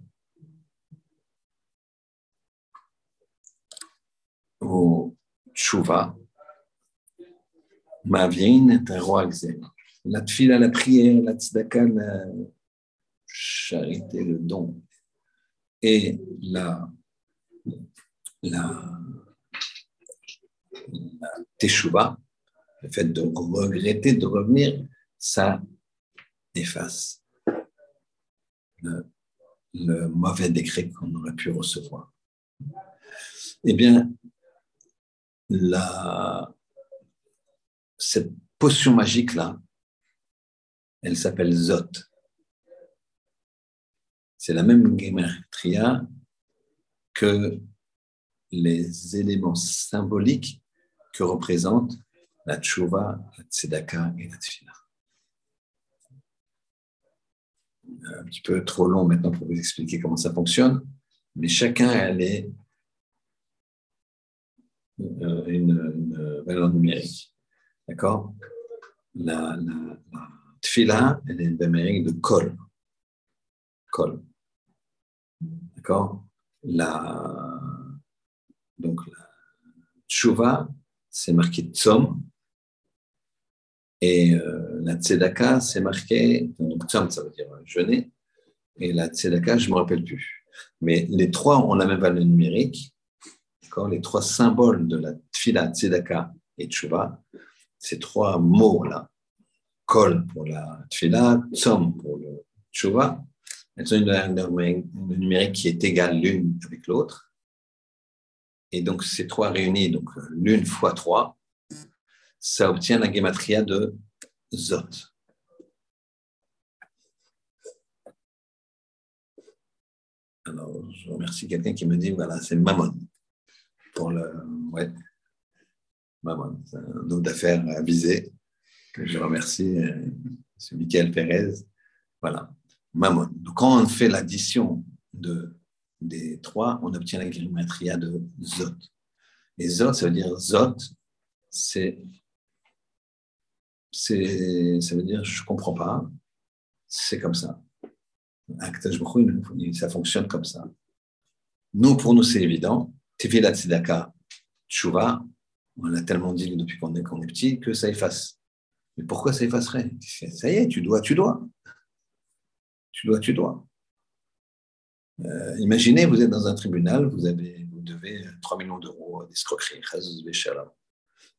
au tchouva, ma vieille est un roi La tfila, la prière, la tzedaka, la charité, le don. Et la, la, la le fait de regretter, de revenir, ça efface le, le mauvais décret qu'on aurait pu recevoir. Eh bien, la, cette potion magique-là, elle s'appelle Zot. C'est la même gematria que les éléments symboliques que représentent la tchouva, la tzedaka et la tfila. Un petit peu trop long maintenant pour vous expliquer comment ça fonctionne, mais chacun a les euh, une, valeur numérique. D'accord? La, la, tfila, elle est une numérique de kol. Kol. D'accord? La, Donc, la tshuva, c'est marqué tsom. Et euh, la tzedaka, c'est marqué, donc tsom, ça veut dire jeûner. Et la tzedaka, je ne me rappelle plus. Mais les trois ont la même valeur numérique les trois symboles de la tfila, tzedaka et tshuva, ces trois mots-là, kol pour la tfila, tzom pour le tshuva, elles ont une, numérique qui est égale l'une avec l'autre. Et donc, ces trois réunis, donc l'une fois trois, ça obtient la gematria de Zot. Alors, je remercie quelqu'un qui me dit, voilà, c'est Mammon pour le. Ouais. c'est un homme d'affaires avisé, que je remercie, euh, M. Michael Pérez. Voilà, Mammon. Donc, quand on fait l'addition de, des trois, on obtient la grimatria de Zot. Et Zot, ça veut dire Zot, c'est. Ça veut dire je ne comprends pas, c'est comme ça. Ça fonctionne comme ça. Nous, pour nous, c'est évident. Tefillah Tzedaka Tshuva, On l'a tellement dit depuis qu'on est, est petit que ça efface. Mais pourquoi ça effacerait? Ça y est, tu dois, tu dois. Tu dois, tu dois. Euh, imaginez, vous êtes dans un tribunal, vous, avez, vous devez 3 millions d'euros d'escroquerie.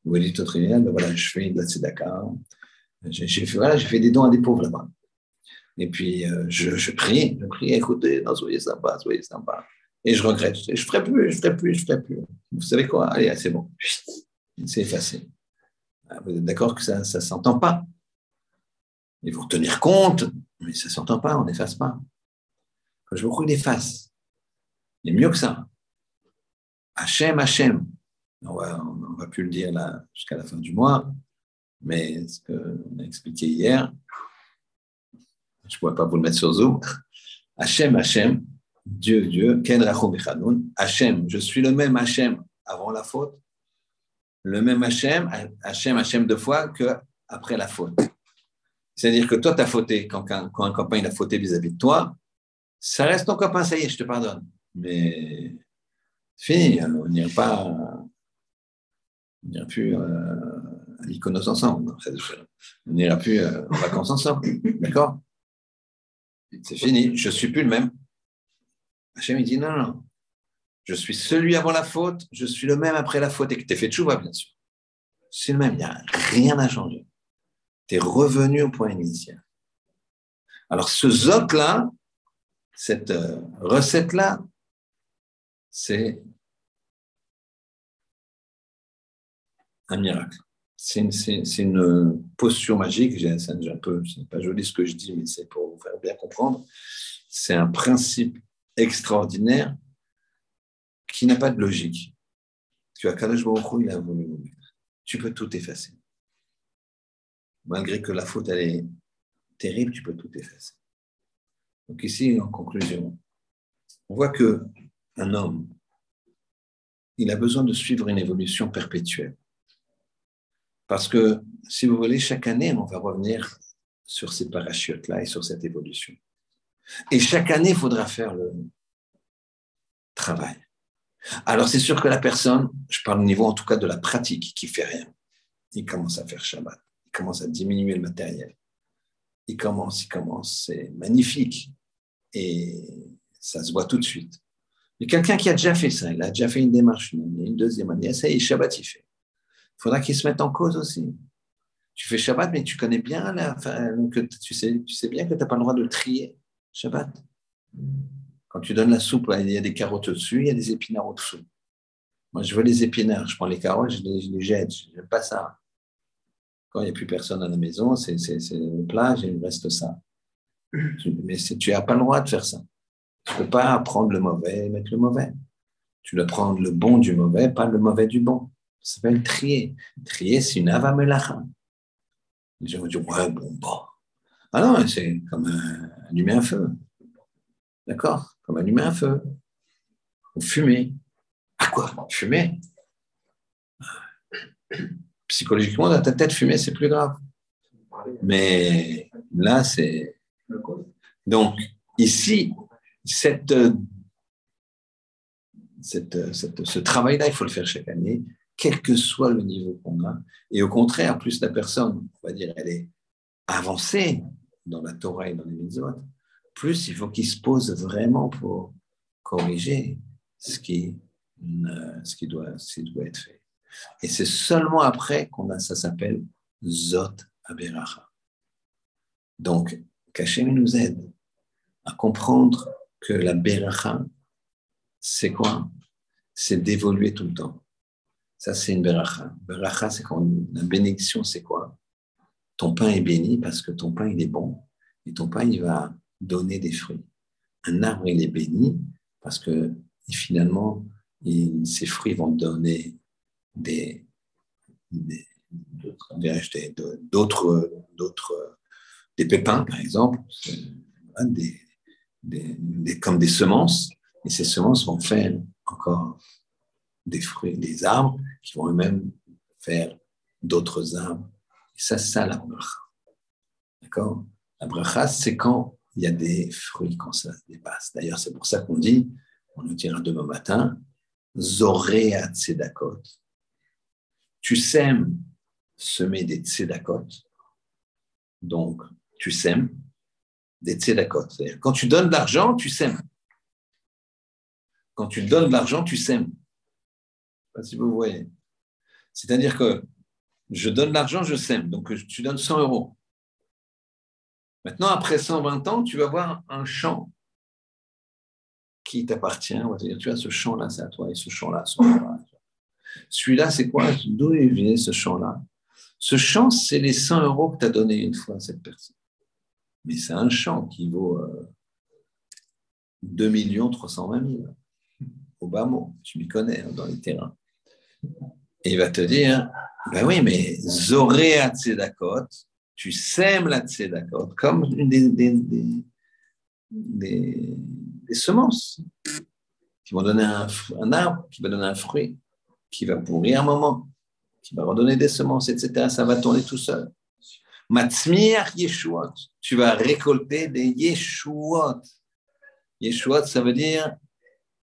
Vous dites au tribunal, ben voilà, je fais de la tzedaka, j'ai fait, voilà, fait des dons à des pauvres là-bas. Et puis, euh, je, prie, je prie, écoutez, non, soyez sympa, soyez sympa. Et je regrette, je ne ferai plus, je ne ferai plus, je ne ferai plus. Vous savez quoi? Allez, c'est bon. C'est effacé. Ah, vous êtes d'accord que ça ne s'entend pas? Il faut tenir compte, mais ça ne s'entend pas, on n'efface pas. Quand je vous efface. Il est mieux que ça. Hachem, Hachem. On ne va plus le dire jusqu'à la fin du mois, mais ce qu'on a expliqué hier, je ne pourrais pas vous le mettre sur Zoom. Hachem, Hachem, Dieu, Dieu, Ken Rachom Hachem, je suis le même Hachem avant la faute, le même Hachem, Hachem, Hachem deux fois que après la faute. C'est-à-dire que toi, tu as fauté, quand, un copain il a fauté vis-à-vis de toi, ça reste ton copain, ça y est, je te pardonne. Mais fini, on n'ira pas, on n'ira plus euh, à l'iconos ensemble. On n'ira plus euh, en vacances ensemble. D'accord? C'est fini, je ne suis plus le même. Hachem, il dit non, non, je suis celui avant la faute, je suis le même après la faute et que tu es fait de chouva, bien sûr. C'est le même, il n'y a rien à changer. Tu revenu au point initial. Alors, ce zot-là, cette euh, recette-là, c'est un miracle. C'est une, posture magique. C'est un peu, c'est pas joli ce que je dis, mais c'est pour vous faire bien comprendre. C'est un principe extraordinaire qui n'a pas de logique. Tu as Kadosh Baruch il a voulu Tu peux tout effacer. Malgré que la faute, elle est terrible, tu peux tout effacer. Donc ici, en conclusion, on voit que un homme, il a besoin de suivre une évolution perpétuelle. Parce que, si vous voulez, chaque année, on va revenir sur ces parachutes-là et sur cette évolution. Et chaque année, il faudra faire le travail. Alors, c'est sûr que la personne, je parle au niveau en tout cas de la pratique, qui fait rien, il commence à faire Shabbat, il commence à diminuer le matériel, il commence, il commence, c'est magnifique. Et ça se voit tout de suite. Mais quelqu'un qui a déjà fait ça, il a déjà fait une démarche, une, deuxième année, ça y est, Shabbat, il fait. Il faudra qu'il se mette en cause aussi. Tu fais Shabbat, mais tu connais bien, que tu, sais, tu sais bien que tu n'as pas le droit de trier Shabbat. Quand tu donnes la soupe, il y a des carottes au-dessus, il y a des épinards au-dessous. Moi, je veux les épinards, je prends les carottes, je les jette. Je n'aime pas ça. Quand il n'y a plus personne à la maison, c'est le plat, il me reste ça. Mais tu n'as pas le droit de faire ça. Tu ne peux pas prendre le mauvais et mettre le mauvais. Tu dois prendre le bon du mauvais, pas le mauvais du bon. Ça s'appelle trier. Trier, c'est une avamelacha. Les gens vont dire, ouais, bon, bon. Ah non, c'est comme allumer un feu. D'accord? Comme allumer un feu. Fumer. À quoi? Fumer Psychologiquement, dans ta tête, fumer, c'est plus grave. Mais là, c'est. Donc, ici, cette, cette, ce travail-là, il faut le faire chaque année, quel que soit le niveau qu'on a. Et au contraire, plus la personne, on va dire, elle est avancée dans la Torah et dans les mitzvot, plus il faut qu'il se pose vraiment pour corriger ce qui, ce qui, doit, ce qui doit être fait. Et c'est seulement après qu'on a, ça s'appelle Zot Aberacha. Donc, Kachem nous aide à comprendre que la Beracha, c'est quoi? C'est d'évoluer tout le temps. Ça, c'est une Beracha. Beracha, c'est quand la bénédiction, c'est quoi? Ton pain est béni parce que ton pain, il est bon. Et ton pain, il va donner des fruits. Un arbre, il est béni parce que finalement, ses fruits vont donner des, d'autres, des pépins, par exemple, des, des, comme des semences, et ces semences vont faire encore des fruits, des arbres qui vont eux-mêmes faire d'autres arbres. Et ça, c'est ça la bracha. D'accord? La bracha, c'est quand il y a des fruits quand ça se dépasse. D'ailleurs, c'est pour ça qu'on dit, on le dira demain matin, Zorea Tzedakot. Tu sèmes semer des tzedakot. Donc, tu sèmes des tzedakot. Quand tu donnes de l'argent, tu sèmes. Quand tu donnes de l'argent, tu sèmes. Je sais pas si vous voyez. C'est-à-dire que je donne de l'argent, je sème. Donc, tu donnes 100 euros. Maintenant, après 120 ans, tu vas voir un champ qui t'appartient. Tu as ce champ-là, c'est à toi, et ce champ-là, ce champ-là. Celui-là, c'est quoi? D'où il vient ce champ-là Ce champ, c'est les 100 euros que tu as donné une fois à cette personne. Mais c'est un champ qui vaut euh, 2 320 000 au bas mot. Je m'y connais hein, dans les terrains. Et il va te dire, ben oui, mais Zoré à Tzedakot, tu sèmes la Tzedakot comme des, des, semences qui vont donner un, un, arbre, qui va donner un fruit, qui va pourrir un moment, qui va redonner des semences, etc. Ça va tourner tout seul. Matzmiach Yeshuot, tu vas récolter des Yeshuot. Yeshuot, ça veut dire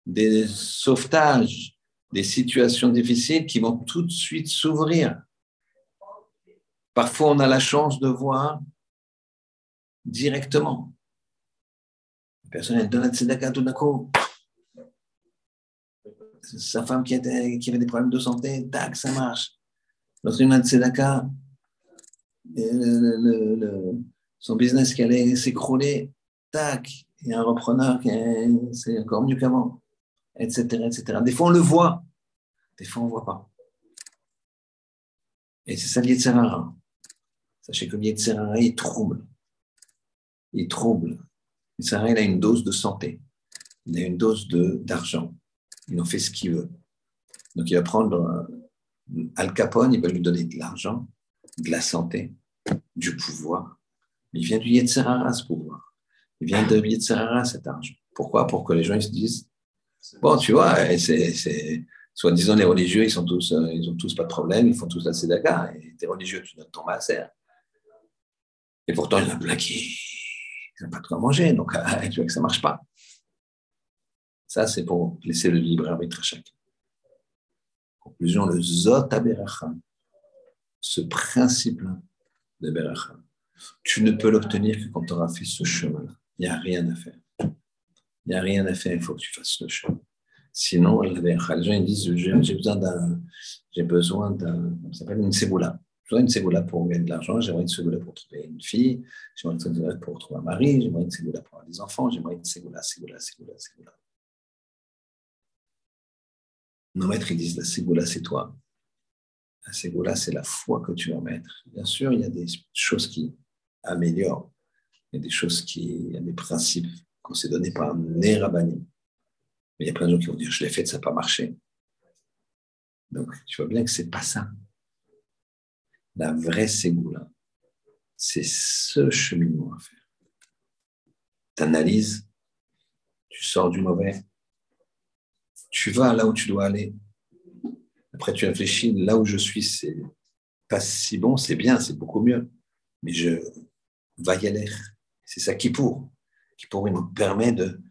des sauvetages, des situations difficiles qui vont tout de suite s'ouvrir. Parfois, on a la chance de voir directement. Personne, elle donne la. Sa femme qui, avait des problèmes de santé, tac, ça marche. L'autre, une tzedaka, son business qui allait s'écrouler, tac, il y a un repreneur qui c'est encore mieux qu'avant etc., etc. Des fois, on le voit, des fois, on ne voit pas. Et c'est ça l'Yetzerara. Sachez que l'Yetzerara, il trouble. Il trouble. Il a une dose de santé. Il a une dose d'argent. Il en fait ce qu'il veut. Donc, il va prendre euh, Al Capone, il va lui donner de l'argent, de la santé, du pouvoir. Il vient du Yetzerara, ce pouvoir. Il vient de Yetzerara, cet argent. Pourquoi? Pour que les gens ils se disent Bon, tu vois, c'est, soi-disant les religieux, ils sont tous, euh, ils ont tous pas de problème, ils font tous la tzedaka. Et t'es religieux, tu donnes ton maaser. Et pourtant, il a plein qui n'ont pas de quoi manger, donc tu vois que ça marche pas. Ça, c'est pour laisser le libre arbitre à chacun. Conclusion, le Zot ce principe-là de Beracha, tu ne peux l'obtenir que quand tu auras fait ce chemin-là. Il n'y a rien à faire. Il n'y a rien à faire, il faut que tu fasses le chemin. Sinon, les gens ils disent j'ai besoin d'un, j'ai besoin d'un, ça s'appelle une. J'ai besoin d'une séboula pour gagner de l'argent, j'aimerais une séboula pour trouver une fille, j'aimerais une séboula pour trouver un mari, j'aimerais une séboula pour avoir des enfants, j'aimerais une séboula, séboula, séboula, séboula. Nos maîtres, ils disent la séboula, c'est toi. La séboula, c'est la foi que tu vas mettre. Bien sûr, il y a des choses qui améliorent, il y a des choses qui, il y a des principes qu'on s'est donné par Nerabani. Mais il y a plein de gens qui vont dire, je l'ai fait, ça n'a pas marché. Donc, tu vois bien que ce n'est pas ça. La vraie ségoula, c'est ce cheminement à faire. Tu analyses, tu sors du mauvais, tu vas là où tu dois aller. Après, tu réfléchis, là où je suis, c'est pas si bon, c'est bien, c'est beaucoup mieux. Mais je vais y aller. C'est ça qui pour qui pourrait nous permettre de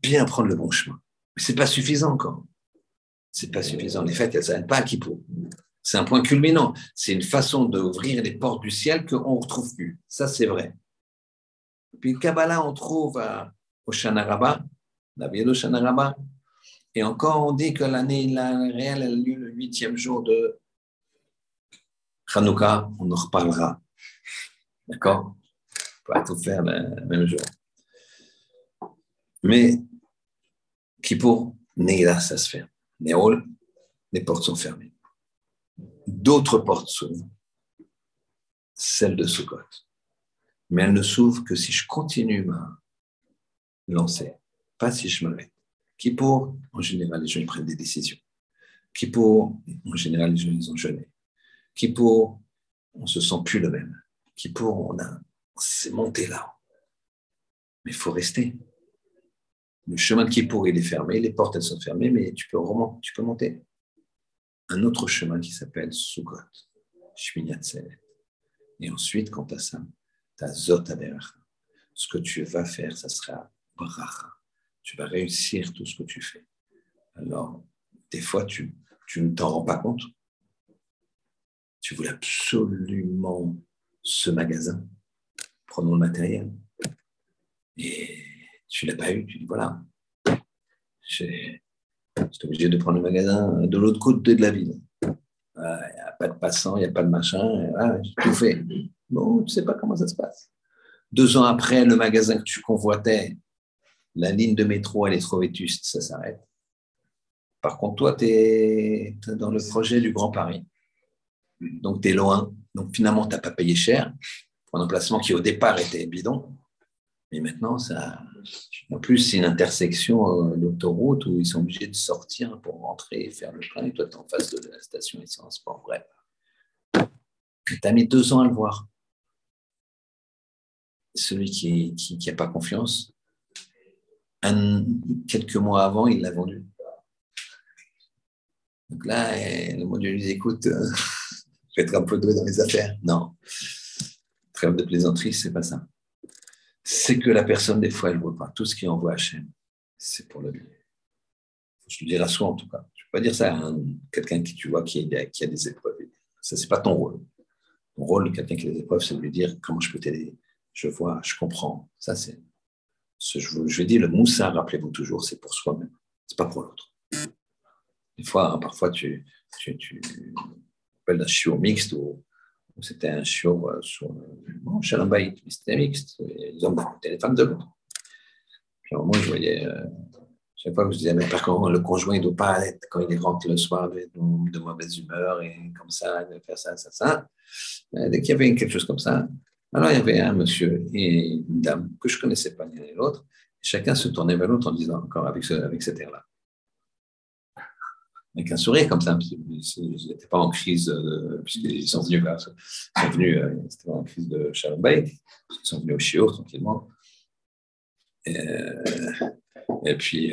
bien prendre le bon chemin. Mais ce n'est pas suffisant encore. Ce n'est pas suffisant. Les fêtes, elles s'arrêtent pas à Kippour. C'est un point culminant. C'est une façon d'ouvrir les portes du ciel qu'on ne retrouve plus. Ça, c'est vrai. Puis Kabbalah, on trouve à, au Shanaraba, la de Shanaraba. Et encore, on dit que l'année réelle a lieu le huitième jour de Hanouka. On en reparlera. D'accord? On va tout faire le même jour. Mais pour Neila, ça se ferme. Néol, les portes sont fermées. D'autres portes s'ouvrent, celle de Sukkot. Mais elles ne s'ouvrent que si je continue à lancer, pas si je m'arrête. Pour en général, les gens prennent des décisions. pour en général, les gens ont jeûné. pour on se sent plus le même. pour on a, c'est monté là. Mais il faut rester. Le chemin de Kippour, il est fermé, les portes, elles sont fermées, mais tu peux, remonter, tu peux monter. Un autre chemin qui s'appelle Sukkot. Et ensuite, quand tu as ça, tu as Ce que tu vas faire, ça sera Bracha. Tu vas réussir tout ce que tu fais. Alors, des fois, tu, tu ne t'en rends pas compte. Tu voulais absolument ce magasin. Prenons le matériel. Et tu ne l'as pas eu. Tu dis voilà, j'étais obligé de prendre le magasin de l'autre côté de la ville. Il n'y a pas de passant, il n'y a pas de machin. J'ai tout fait. Bon, tu ne sais pas comment ça se passe. Deux ans après, le magasin que tu convoitais, la ligne de métro, elle est trop vétuste, ça s'arrête. Par contre, toi, tu es dans le projet du Grand Paris. Donc, tu es loin. Donc, finalement, tu n'as pas payé cher pour un emplacement qui, au départ, était bidon. Mais maintenant, ça, en plus, c'est une intersection euh, d'autoroute où ils sont obligés de sortir pour rentrer et faire le plein. Et toi, tu es en face de la station essence. Bon, bref. Tu as mis deux ans à le voir. Celui qui n'a qui, pas confiance, quelques mois avant, il l'a vendu. Donc là, eh, le monde lui dit écoute, euh, je vais être un peu doué dans les affaires. Non. Trêve de plaisanterie, c'est pas ça. C'est que la personne, des fois, elle ne voit pas. Tout ce qui envoie Hachem, c'est pour le bien. Je le dire à soi, en tout cas. Je ne peux pas dire ça à quelqu'un qui tu vois qui a, des épreuves. Ça, c'est pas ton rôle. Ton rôle quelqu'un qui a des épreuves, c'est de lui dire comment je peux t'aider. Je vois, je comprends. Ça, c'est. Je, je vais dire, le moussa, rappelez-vous toujours, c'est pour soi-même. C'est pas pour l'autre. Hein, parfois, tu, tu, tu appelles un chiot mixte ou, c'était un chiot euh, sur bon, mais c'était mixte. Les hommes d'un côté, les femmes de l'autre. Puis moment, je voyais, euh, chaque fois que je disais, mais par contre, le conjoint, il ne doit pas être, quand il rentre le soir, de, de mauvaise humeur et comme ça, de faire ça, ça, ça. dès qu'il y avait quelque chose comme ça, alors il y avait un monsieur et une dame que je ne connaissais pas l'un et l'autre. Chacun se tournait vers l'autre en disant, encore avec, ce, avec cet air-là avec un sourire comme ça. Ils n'étaient pas en crise, euh, puisqu'ils sont venus, sont venus euh, en crise de Shalom Bay, ils sont venus au Chiot tranquillement. Et, euh, puis,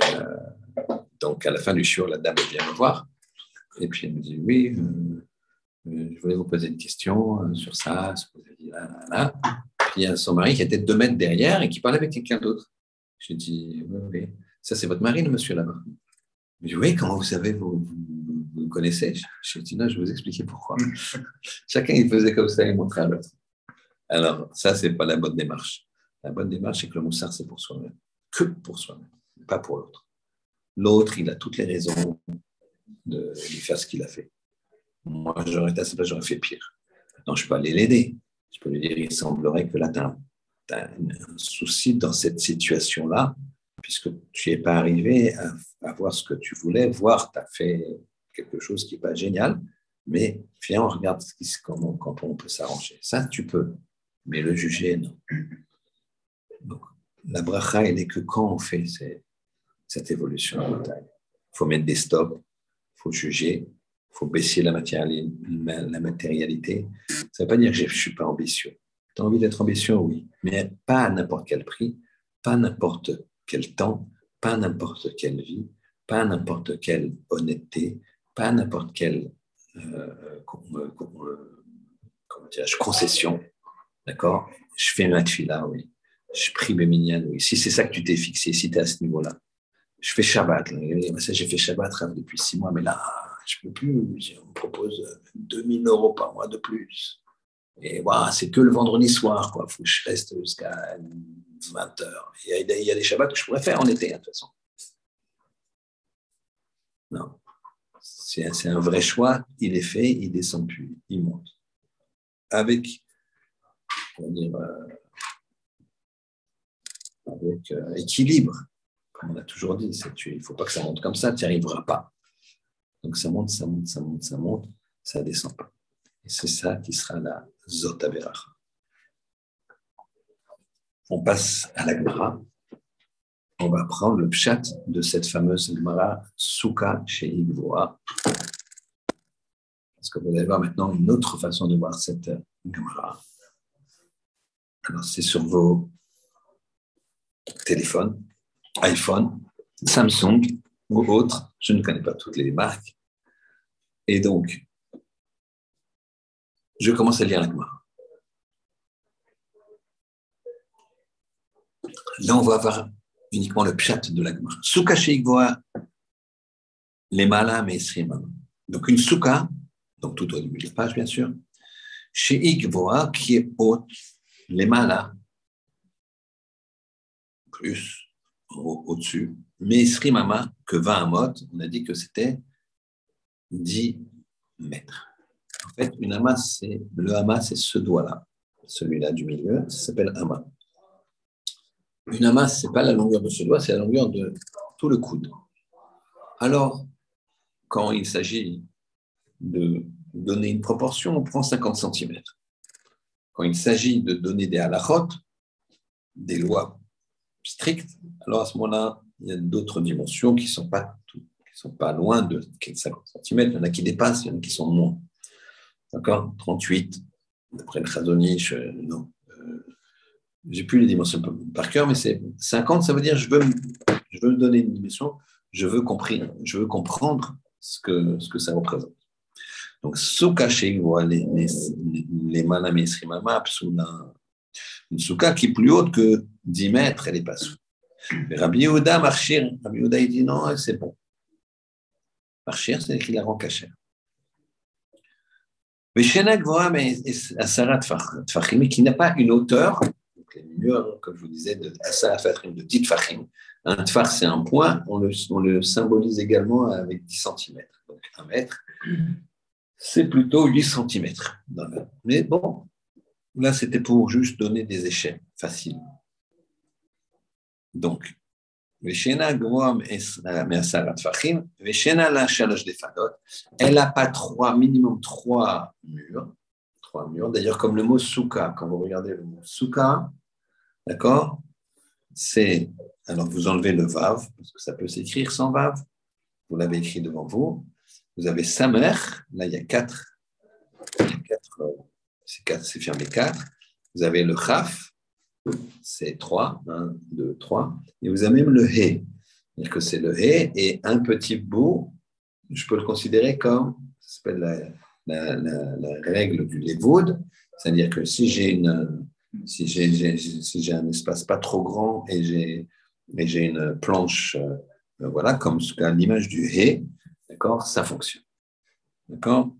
donc à la fin du Chiot, la dame vient me voir. Et puis elle me dit Oui, je voulais vous poser une question sur ça, ce que vous avez dit là, là, là. Puis il y a son mari qui était deux mètres derrière et qui parlait avec quelqu'un d'autre. J'ai dit Oui, oui. Ça, c'est votre mari, le monsieur là-bas? Je oui, comment vous savez, vous, vous, connaissez? Je dis, non, je vais vous expliquer pourquoi. Chacun, il faisait comme ça, il montrait à l'autre. Alors, ça, c'est pas la bonne démarche. La bonne démarche, c'est que le moussard, c'est pour soi-même. Que pour soi-même, pas pour l'autre. L'autre, il a toutes les raisons de lui faire ce qu'il a fait. Moi, j'aurais à fait pire. Maintenant, je peux aller l'aider. Je peux lui dire, il semblerait que là, tu as, un souci dans cette situation-là puisque tu n'es pas arrivé à, voir ce que tu voulais voir, tu as fait quelque chose qui n'est pas génial, mais viens, on regarde comment, on peut s'arranger. Ça, tu peux, mais le juger, non. Donc, la bracha, elle n'est que quand on fait cette évolution Il faut mettre des stops, il faut juger, il faut baisser la, matérialité. Ça ne veut pas dire que je ne suis pas ambitieux. Tu as envie d'être ambitieux, oui, mais pas à n'importe quel prix, pas n'importe quel temps, pas n'importe quelle vie, pas n'importe quelle honnêteté, pas n'importe quelle euh, euh, euh, concession. D'accord? Je fais ma là, oui. Je prie mes mignonnes, oui. Si c'est ça que tu t'es fixé, si tu es à ce niveau-là. Je fais Shabbat. J'ai fait Shabbat depuis six mois, mais là, je ne peux plus. On me propose 2000 euros par mois de plus. Et voilà, c'est que le vendredi soir, quoi. Faut que je reste jusqu'à 20 heures. Il y, a, des Shabbats que je pourrais faire en été, hein, de toute façon. Non. C'est un vrai choix. Il est fait, il descend plus, il monte. Avec, dire, euh, avec euh, équilibre, comme on a toujours dit. il ne faut pas que ça monte comme ça, tu n'y arriveras pas. Donc ça monte, ça monte, ça monte, ça monte, ça descend pas. Et c'est ça qui sera la Zotaverach on passe à la Gemara. On va prendre le pshat de cette fameuse Gemara Souka chez Igvoa. Parce que vous allez voir maintenant une autre façon de voir cette Gemara. Alors, c'est sur vos téléphones, iPhone, Samsung ou autres. Je ne connais pas toutes les marques. Et donc, je commence à lire la Gemara. Là, on va avoir uniquement le pshat de la Gemara. Souka sheikvoa les malam et Donc, une souka, donc tout au début de la page, bien sûr. Chez Igvoa, qui est haute, les malas, plus au-dessus, mais Srimama, que 20 mot, on a dit que c'était 10 mètres. En fait, une amas, c'est, le amas, c'est ce doigt-là, celui-là du milieu, ça s'appelle amas. Une amas, ce n'est pas la longueur de ce doigt, c'est la longueur de tout le coude. Alors, quand il s'agit de donner une proportion, on prend 50 cm. Quand il s'agit de donner des halachot, des lois strictes, alors à ce moment-là, il y a d'autres dimensions qui ne sont, pas sont pas loin de 50 cm. Il y en a qui dépassent, il y en a qui sont moins. D'accord? 38, d'après le Khazonich, non. Euh, j'ai plus les dimensions par cœur, mais c'est 50, ça veut dire je veux, je veux donner une dimension, je veux comprendre, je veux comprendre ce que, ce que ça représente. Donc, souka chez les, les, les une souka qui est plus haute que 10 mètres, elle n'est pas sous. Rabbi Yehuda, Marchir, Rabbi Yehuda, dit non, c'est bon. Marchir, c'est écrit la rend cachère. Mais Shenak voit, mais Asara Tfachim, qui n'a pas une hauteur, donc les murs, comme je vous disais, de Asara Tfachim, de 10 Tfachim. Un Tfach, c'est un point, on le, on le, symbolise également avec 10 cm. Donc un mètre, c'est plutôt 8 cm. Mais bon, là, c'était pour juste donner des échelles faciles. Donc, elle n'a pas trois, minimum trois murs. Trois murs. D'ailleurs, comme le mot souka, quand vous regardez le mot souka, d'accord C'est. Alors, vous enlevez le vav, parce que ça peut s'écrire sans vav. Vous l'avez écrit devant vous. Vous avez samer, là, il y a quatre. quatre c'est fermé quatre. Vous avez le chaf, c'est 3, 1, 2, 3. Et vous avez même le hé. C'est-à-dire que c'est le hé et un petit bout, je peux le considérer comme, ça s'appelle la, règle du levoud, c'est-à-dire que si j'ai une, si j'ai, si un espace pas trop grand et j'ai, j'ai une planche, euh, voilà, comme l'image du hé, d'accord, ça fonctionne. D'accord?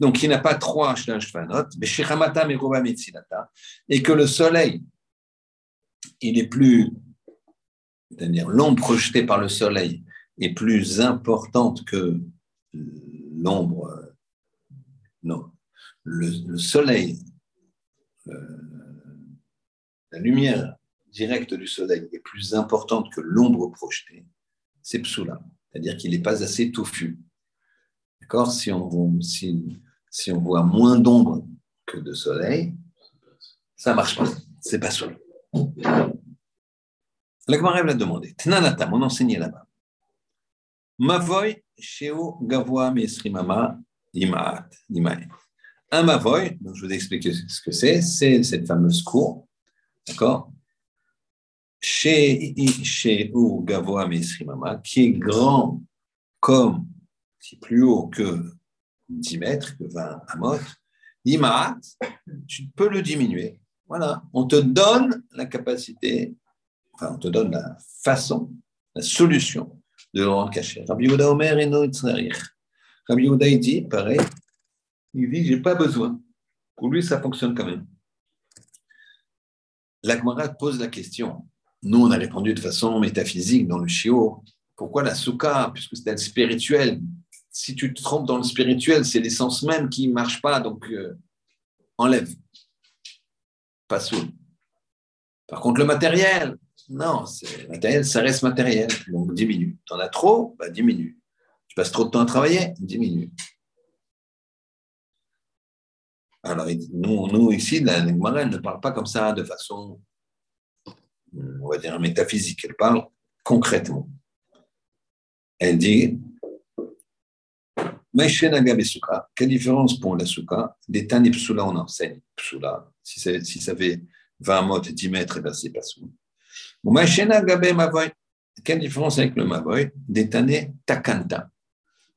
Donc, il n'a pas trois shvanot, et que le soleil, il est plus, c'est-à-dire l'ombre projetée par le soleil est plus importante que l'ombre, non, le, soleil, la lumière directe du soleil est plus importante que l'ombre projetée, c'est psoula, c'est-à-dire qu'il n'est pas assez touffu. D'accord? Si on, voit moins d'ombre que de soleil, ça marche pas. C'est pas soleil. La Gemara l'a demandé. Tnanata, on enseignait là-bas. Mavoy sheo gavoa mesrimama imaat Un mavoy, donc je vous ai expliqué ce que c'est, c'est cette fameuse cour, d'accord? Gavoa mesrimama, qui est grand comme, qui est plus haut que 10 mètres, que 20 amot, imaat, tu peux le diminuer. Voilà, on te donne la capacité, enfin, on te donne la façon, la solution de le caché. Rabbi Yehuda Omer et Rabbi Yehuda, il dit, pareil, il dit, j'ai pas besoin. Pour lui, ça fonctionne quand même. L'Agmara pose la question. Nous, on a répondu de façon métaphysique dans le chiot. Pourquoi la souka Puisque c'est spirituel? Si tu te trompes dans le spirituel, c'est l'essence même qui ne marche pas, donc euh, enlève pas sous. Par contre, le matériel, non, matériel, ça reste matériel, donc diminue. Tu en as trop, bah, diminue. Tu passes trop de temps à travailler, diminue. Alors, nous, nous ici, la Gemara, ne parle pas comme ça de façon, on va dire, métaphysique. Elle parle concrètement. Elle dit quelle différence pour la souka Des tani psula, on enseigne psula. Si, si ça fait 20 mot et 10 mètres, eh ben, c'est pas sous. Quelle différence avec le mavoy Des tane takanta?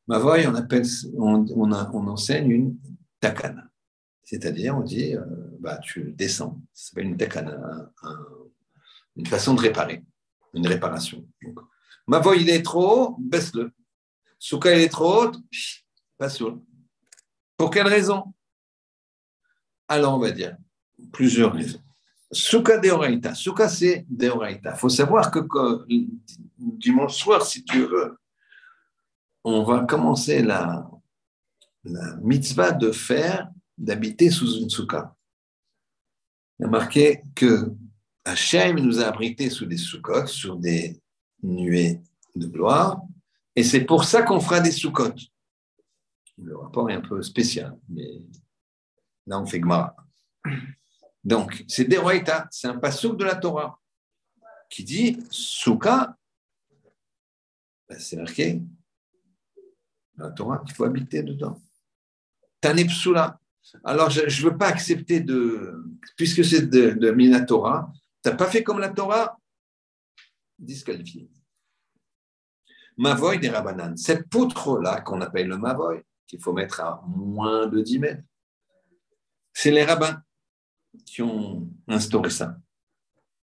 Mavoy, on, appelle, on, on, on enseigne une takana. C'est-à-dire, on dit, euh, bah, tu descends. Ça s'appelle une takana, une façon de réparer, une réparation. Donc, Mavoy, il est trop haut, baisse-le. Souka, il est trop haute, pas sûr. Pour quelle raison? Alors, on va dire plusieurs raisons. Souka deoraita. Souka, c'est deoraita. Il faut savoir que, dimanche soir, si tu veux, on va commencer la, la mitzvah de faire, d'habiter sous une souka. Il y a marqué que Hachem nous a abrités sous des soukottes, sur des nuées de gloire, et c'est pour ça qu'on fera des soukottes. Le rapport est un peu spécial, mais là on fait Gemara. Donc, c'est Deroïta, c'est un passouk de la Torah qui dit Souka, ben, c'est marqué dans la Torah qu'il faut habiter dedans. Tanepsula. Alors, je ne veux pas accepter de. Puisque c'est de, de Minatora, tu n'as pas fait comme la Torah, disqualifié. Mavoy des Rabanan. Cette poutre-là, qu'on appelle le Mavoy, qu'il faut mettre à moins de 10 mètres, c'est les rabbins qui ont instauré ça.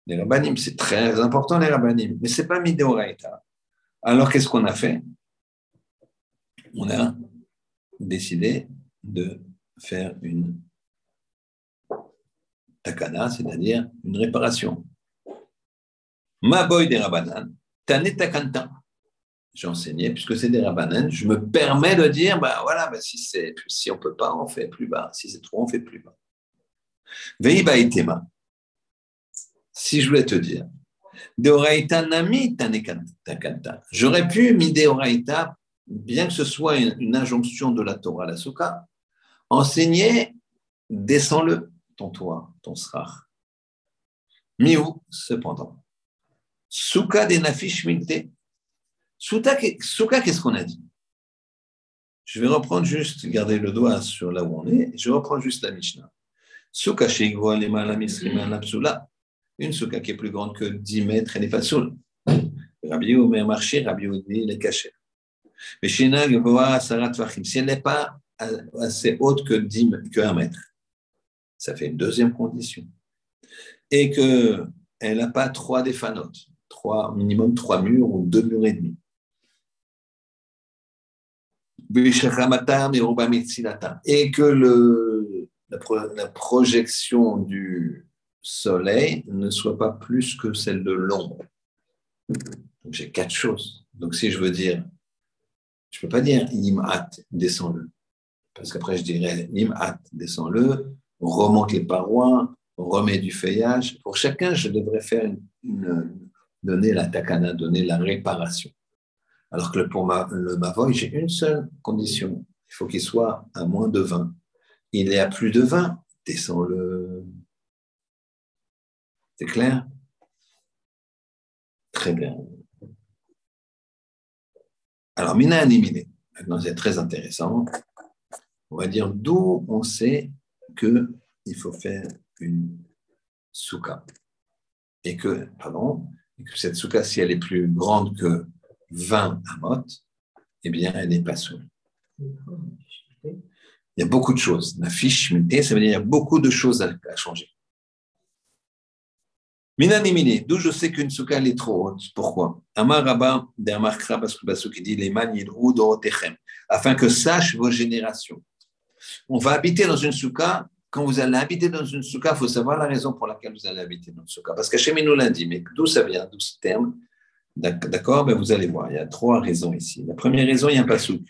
Les rabbinim, c'est très important, les rabbinim, mais ce n'est pas Mideoraita. Alors, qu'est-ce qu'on a fait? On a décidé de faire une takana, c'est-à-dire une réparation. Ma boy des rabanan, tane. J'ai enseigné, puisque c'est des rabanan, je me permets de dire, bah voilà, bah si, si on ne peut pas, on fait plus bas. Si c'est trop, on fait plus bas. Veiba itema. Si je voulais te dire, deoraita nami takanta. J'aurais pu, mi deoraita, bien que ce soit une, injonction de la Torah, la Souka, enseigner, descends-le, ton toit, ton srach. Miou, cependant. Souka des. Souka, qu'est-ce qu'on a dit? Je vais reprendre juste, garder le doigt sur là où on est, je vais reprendre juste la Mishnah. Souka une souka qui est plus grande que 10 mètres, elle n'est pas soule. Rabbi Omer marché, Rabbi Oudi, les caché. Mais si elle n'est pas assez haute que, 10, que 1 mètre, ça fait une deuxième condition. Et qu'elle n'a pas trois défanotes, trois, minimum trois murs ou deux murs et demi. Et que le, la, projection du soleil ne soit pas plus que celle de l'ombre. Donc j'ai quatre choses. Donc si je veux dire, je ne peux pas dire im'at, descends-le. Parce qu'après je dirais im'at, descends-le, remonte les parois, remet du feuillage. Pour chacun, je devrais faire donner la takana, donner la réparation. Alors que pour le mavoy, j'ai une seule condition. Il faut qu'il soit à moins de 20. Il est à plus de 20, descends-le. C'est clair? Très bien. Alors, Mina animé. Maintenant, c'est très intéressant. On va dire d'où on sait qu'il faut faire une souka. Et que, pardon, que cette souka, si elle est plus grande que 20 amot, eh bien, elle n'est pas soule. Il y a beaucoup de choses. La fiche ça veut dire qu'il y a beaucoup de choses à, changer. Minanimine, d'où je sais qu'une souka elle est trop haute. Pourquoi? Amar Rabba, parce que qui dit les afin que sachent vos générations. On va habiter dans une souka. Quand vous allez habiter dans une souka, il faut savoir la raison pour laquelle vous allez habiter dans une souka. Parce qu'Hachem nous l'a dit, mais d'où ça vient, d'où ce terme? D'accord ben Vous allez voir, il y a trois raisons ici. La première raison, il y a un pasouk.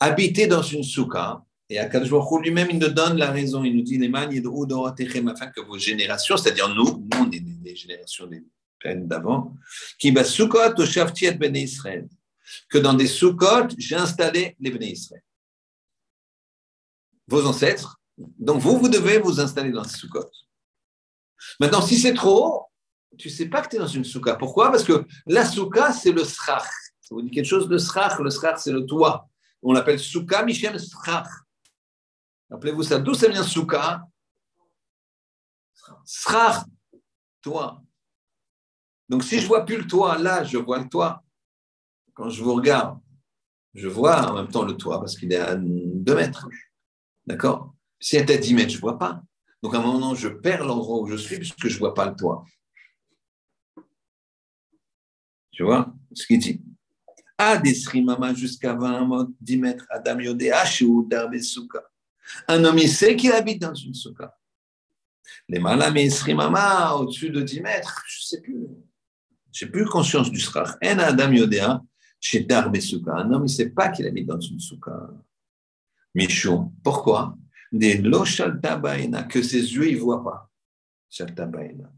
Habiter dans une souka, et Akadosh lui-même, il nous donne la raison. Il nous dit, les afin que vos générations, c'est-à-dire nous, nous, on est des générations des peines d'avant, qui va soukot au shaftiet ben Israël, que dans des soukot, j'ai installé les ben Israël. Vos ancêtres. Donc vous, vous devez vous installer dans ces soukot. Maintenant, si c'est trop tu sais pas que tu es dans une souka. Pourquoi? Parce que la souka, c'est le srach. Ça vous dit quelque chose de srach? Le srach, c'est le toit. On l'appelle souka, Michem srach. Rappelez-vous ça. D'où ça vient souka Srach, toi. Donc si je vois plus le toit, là, je vois le toit. Quand je vous regarde, je vois en même temps le toit parce qu'il est à 2 mètres. D'accord? Si elle est à 10 mètres, je ne vois pas. Donc à un moment, je perds l'endroit où je suis puisque je ne vois pas le toit. Tu vois ce qu'il dit? Des jusqu'à 20 10 mètres, Adam Yodé, ou Darbe Souka? Un homme, il sait qu'il habite dans une souka. Les malam et Srimama, au-dessus de 10 mètres, je ne sais plus. Je n'ai plus conscience du srach. En Adam Yodea, chez Darbe. Un homme, il ne sait pas qu'il habite dans une souka. Michon. Pourquoi? Des lo que ses yeux ne voient pas. Shaltabaina.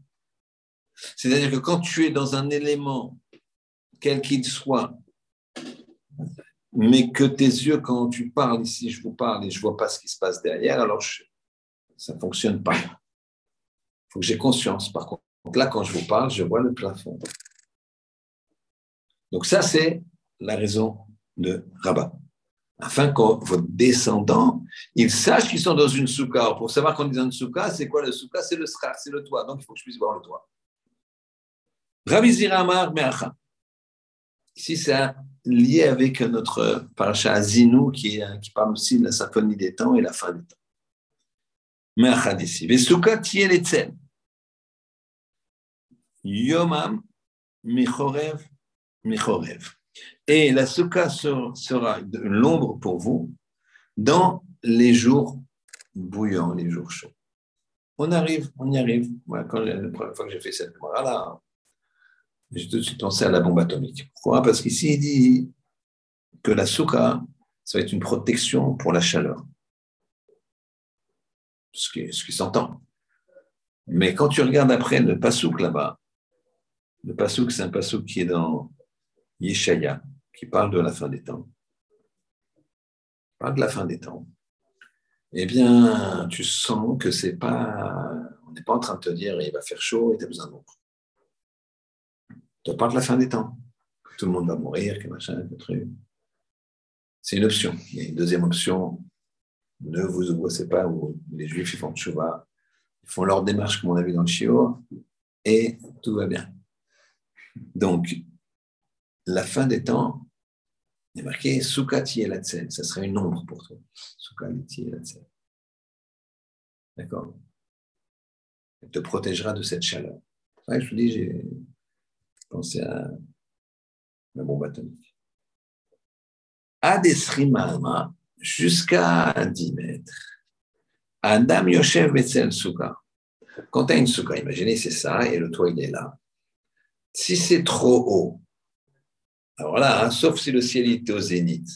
C'est-à-dire que quand tu es dans un élément, quel qu'il soit, mais que tes yeux, quand tu parles ici, je vous parle et je ne vois pas ce qui se passe derrière, alors ça ne fonctionne pas. Il faut que j'ai conscience. Par contre, là, quand je vous parle, je vois le plafond. Donc ça, c'est la raison de Rabat. Afin que vos descendants, ils sachent qu'ils sont dans une souka. Pour savoir qu'on est dans une souka, c'est quoi le souka C'est le srach, c'est le toit. Donc il faut que je puisse voir le toit. Rabbi Ziramar. Ici, c'est lié avec notre parasha Zinu qui, qui parle aussi de la symphonie des temps et la fin des temps. Meacha d'ici. Vesuka tieletzel. Yomam Michorev Michorev. Et la souka sera l'ombre pour vous dans les jours bouillants, les jours chauds. On arrive, on y arrive. Quand la première fois que j'ai fait cette là j'ai tout de suite pensé à la bombe atomique. Pourquoi? Parce qu'ici, il dit que la souka, ça va être une protection pour la chaleur. Ce qui, s'entend. Mais quand tu regardes après le pasouk là-bas, le pasouk, c'est un pasouk qui est dans Yeshaya, qui parle de la fin des temps. parle de la fin des temps. Eh bien, tu sens que c'est pas. On n'est pas en train de te dire il va faire chaud et tu as besoin d'eau. Tu parles de la fin des temps. Tout le monde va mourir, que machin, que truc. C'est une option. Il y a une deuxième option. Ne vous angoissez pas où les Juifs ils font tchouva. Ils font leur démarche comme on a vu dans le Chio et tout va bien. Donc, la fin des temps, il est marqué Sukati et Latsen. Ça serait une ombre pour toi. Sukati et Latsen. D'accord? Elle te protégera de cette chaleur. Ouais, je vous dis, j'ai pensé à la bombe atomique. Adesrimama, jusqu'à 10 mètres. Adam Yoshev Betzel Suka. Quand tu as une Suka, imaginez, c'est ça, et le toit, il est là. Si c'est trop haut, alors là, hein, sauf si le ciel était au zénith,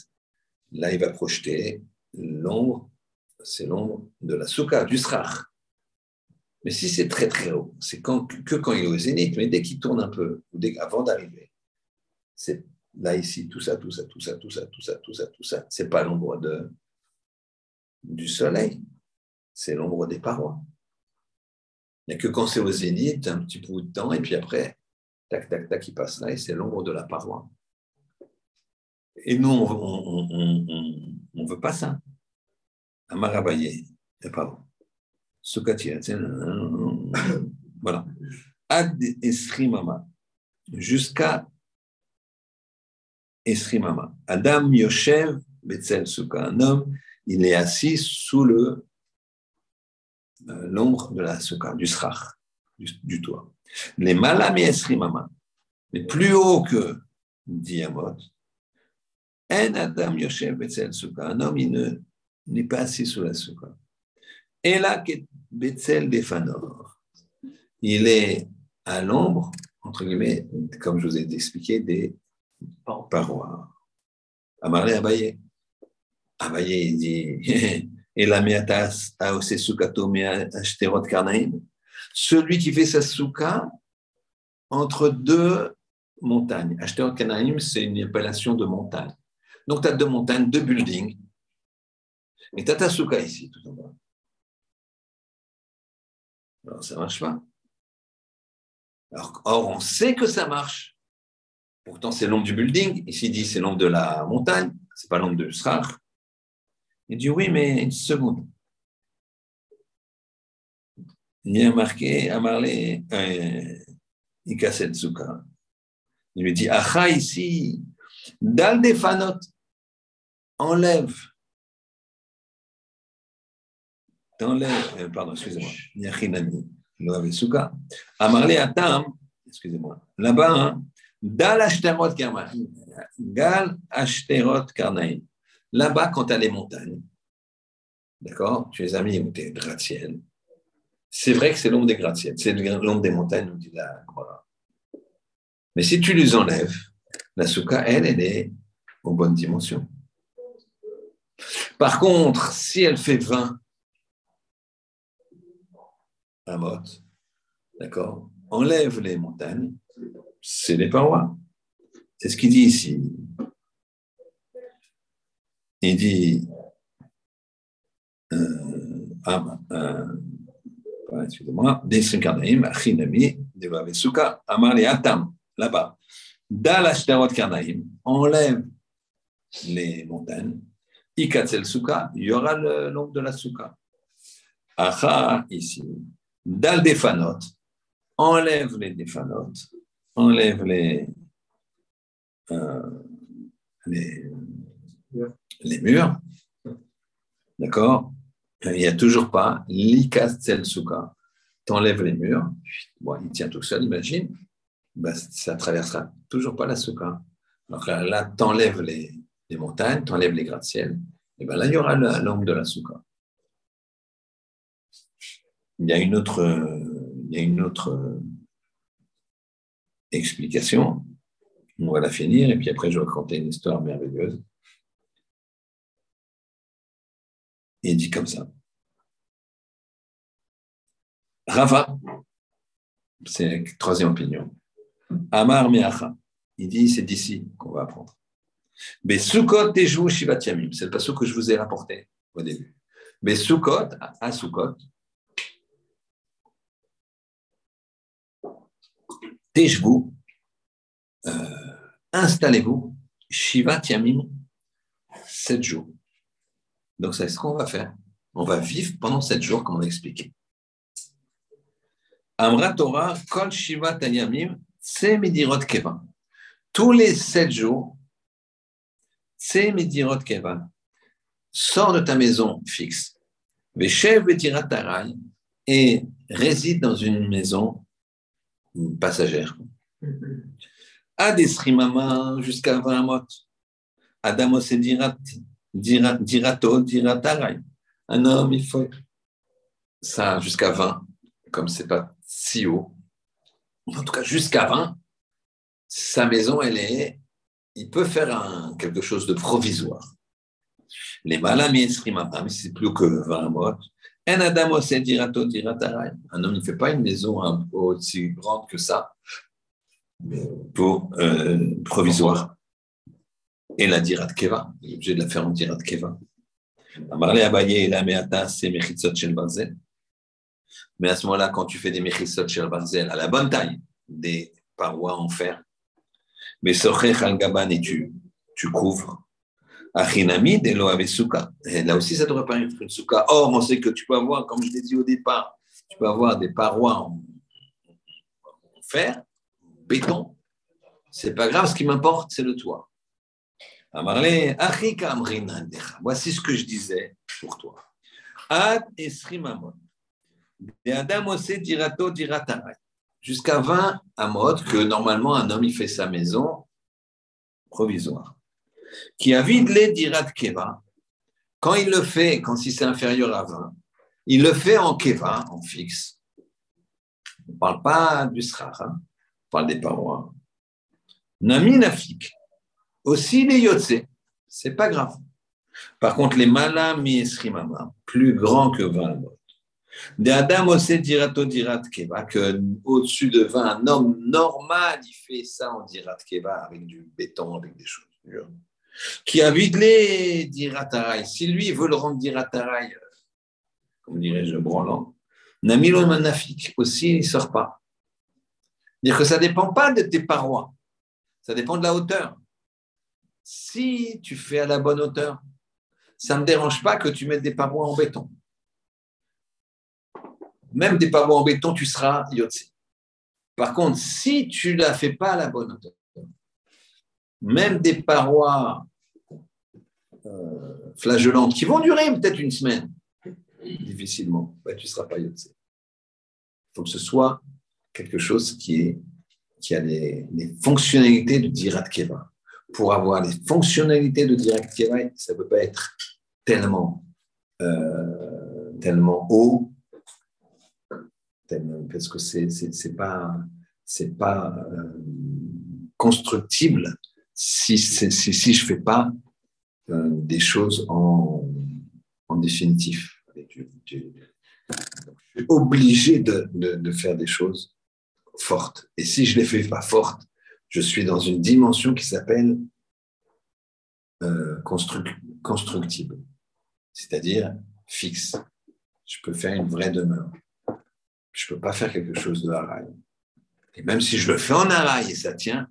là, il va projeter l'ombre, c'est l'ombre de la souka, du srach. Mais si c'est très très haut, c'est que quand il est au zénith, mais dès qu'il tourne un peu, ou dès, avant d'arriver, c'est là ici, tout ça, tout ça, tout ça, tout ça, tout ça, tout ça, tout ça, c'est pas l'ombre de, du soleil, c'est l'ombre des parois. Il n'y a que quand c'est au zénith, un petit peu de temps, et puis après, tac, tac, tac, il passe là, et c'est l'ombre de la paroi. Et nous, on ne veut pas ça. Amarabaye, pardon. Sukatia, voilà. Ad esrimama, jusqu'à esrimama. Adam Yoshev Betzel Suka, un homme, il est assis sous le euh, l'ombre de la suka, du srach, du, toit. Les malami esrimama, mais plus haut que Diamot, un Adam Yoshev Betzel Souka. Un homme, il n'est pas assis sous la souka. Et là, Betzel Befanor. Il est à l'ombre, entre guillemets, comme je vous ai expliqué, des parois. Amarle Abaye. Abaye, il dit Et la soukato ashterot karnaim. Celui qui fait sa souka entre deux montagnes. Ashterot karnaim, c'est une appellation de montagne. Donc, tu as deux montagnes, deux buildings. Et tu as ta ici, tout en bas. Alors, ça marche pas. Alors, or, on sait que ça marche. Pourtant, c'est l'ombre du building. Ici, il dit c'est l'ombre de la montagne. Ce n'est pas l'ombre de Srar. Il dit oui, mais une seconde. Il y a marqué à Marley, euh, il Il lui dit Acha ici, Dal des fanot, enlève. Enlève, euh, pardon, excusez-moi. Yachinami, Loavesuka. Amarle Atam, excusez-moi. Là-bas, hein, Dal Ashterot Karnaim. Gal Ashterot Karnaim. Là-bas, quand tu as les montagnes, d'accord Tu les as mis des gratte-ciel. C'est vrai que c'est l'ombre des gratte-ciel, c'est l'ombre des montagnes, dit la Mais si tu les enlèves, la souka, elle, elle est aux bonnes dimensions. Par contre, si elle fait 20 à mot, d'accord Enlève les montagnes, c'est les parois. C'est ce qu'il dit ici. Il dit, euh, ah, euh, excusez-moi, Karnaim, Achinami, Devavisuka, Amar Atam, là-bas. La Karnaim, enlève les montagnes, Ikatzel Suka, il y aura le nombre de la Suka. Acha, ici. Dal Defanot, enlève les Defanot, enlève les, euh, les, les murs, d'accord? Il n'y a toujours pas l'Ikatzel Suka. Tu enlèves les murs, bon, il tient tout seul, imagine, ben, ça traversera toujours pas la Suka. Alors là, tu enlèves les, les montagnes, tu enlèves les gratte-ciel, et bien là, il y aura l'angle de la souka. Il y a une autre, il y a une autre explication. On va la finir, et puis après, je vais raconter une histoire merveilleuse. Il dit comme ça. Rava, c'est la troisième opinion. Amar Meacha, il dit c'est d'ici qu'on va apprendre. Mais Sukkot Shivat Yamim, c'est le passage que je vous ai rapporté au début. Mais Sukkot, à Sukkot, Tejvou, euh, installez-vous, Shivat Yamim, sept jours. Donc, c'est ce qu'on va faire. On va vivre pendant sept jours, comme on a expliqué. Amra Torah, Kol Shivat Yamim, c'est Midirot Keva. Tous les sept jours, c'est Medirot Keva. Sors de ta maison fixe. Veshev Tarai et réside dans une maison passagère. Adesrimama jusqu'à 20 mot. Adamos et dirat, dirato, diratarai. Un homme, il faut ça jusqu'à 20, comme c'est pas si haut. En tout cas, jusqu'à 20, sa maison, elle est il peut faire quelque chose de provisoire. Les malami mais c'est plus que 20 mots. Un homme ne fait pas une maison aussi grande que ça, pour euh, provisoire. Et la dirat keva, il est obligé de la faire en dirat keva. Mais à ce moment-là, quand tu fais des mechitsot shel barzel à la bonne taille, des parois en fer, mais al et tu, tu couvres. Là aussi, ça devrait pas être une souka. Or, on sait que tu peux avoir, comme je l'ai dit au départ, tu peux avoir des parois en, fer, béton. C'est pas grave, ce qui m'importe, c'est le toit. Voici ce que je disais pour toi. Jusqu'à 20 mode que normalement un homme il fait sa maison provisoire. Qui a vide les dirat keva, quand il le fait, quand si c'est inférieur à 20, il le fait en keva, en fixe. On ne parle pas du srar, hein. on parle des parois. Nami nafik, aussi les yotse, c'est pas grave. Par contre, les malam et plus grands que 20 modes, de Adam aussi dirato dirat keva, que au-dessus de 20, un homme normal, il fait ça en dirat keva avec du béton, avec des choses dures. Qui a vidé diratarai. Si lui veut le rendre diratarai, comme dirais-je, branlant, namilo manafik aussi, il ne sort pas. Dire que ça ne dépend pas de tes parois, ça dépend de la hauteur. Si tu fais à la bonne hauteur, ça ne me dérange pas que tu mettes des parois en béton même des parois en béton, tu seras yotse. Par contre, si tu ne la fais pas à la bonne hauteur, même des parois euh, flagellantes qui vont durer peut-être une semaine, difficilement, tu ne seras pas yotse. Il faut que ce soit quelque chose qui, a les, fonctionnalités de Dirat Keva. Pour avoir les fonctionnalités de Dirat Keva, ça ne peut pas être tellement euh, tellement haut, parce que c'est c'est pas pas euh, constructible si je fais pas euh, des choses en, définitif. Je suis obligé de, faire des choses fortes. Et si je ne les fais pas fortes, je suis dans une dimension qui s'appelle euh, constructible, c'est-à-dire fixe. Je peux faire une vraie demeure. Je ne peux pas faire quelque chose de haraï. Et même si je le fais en haraï et ça tient,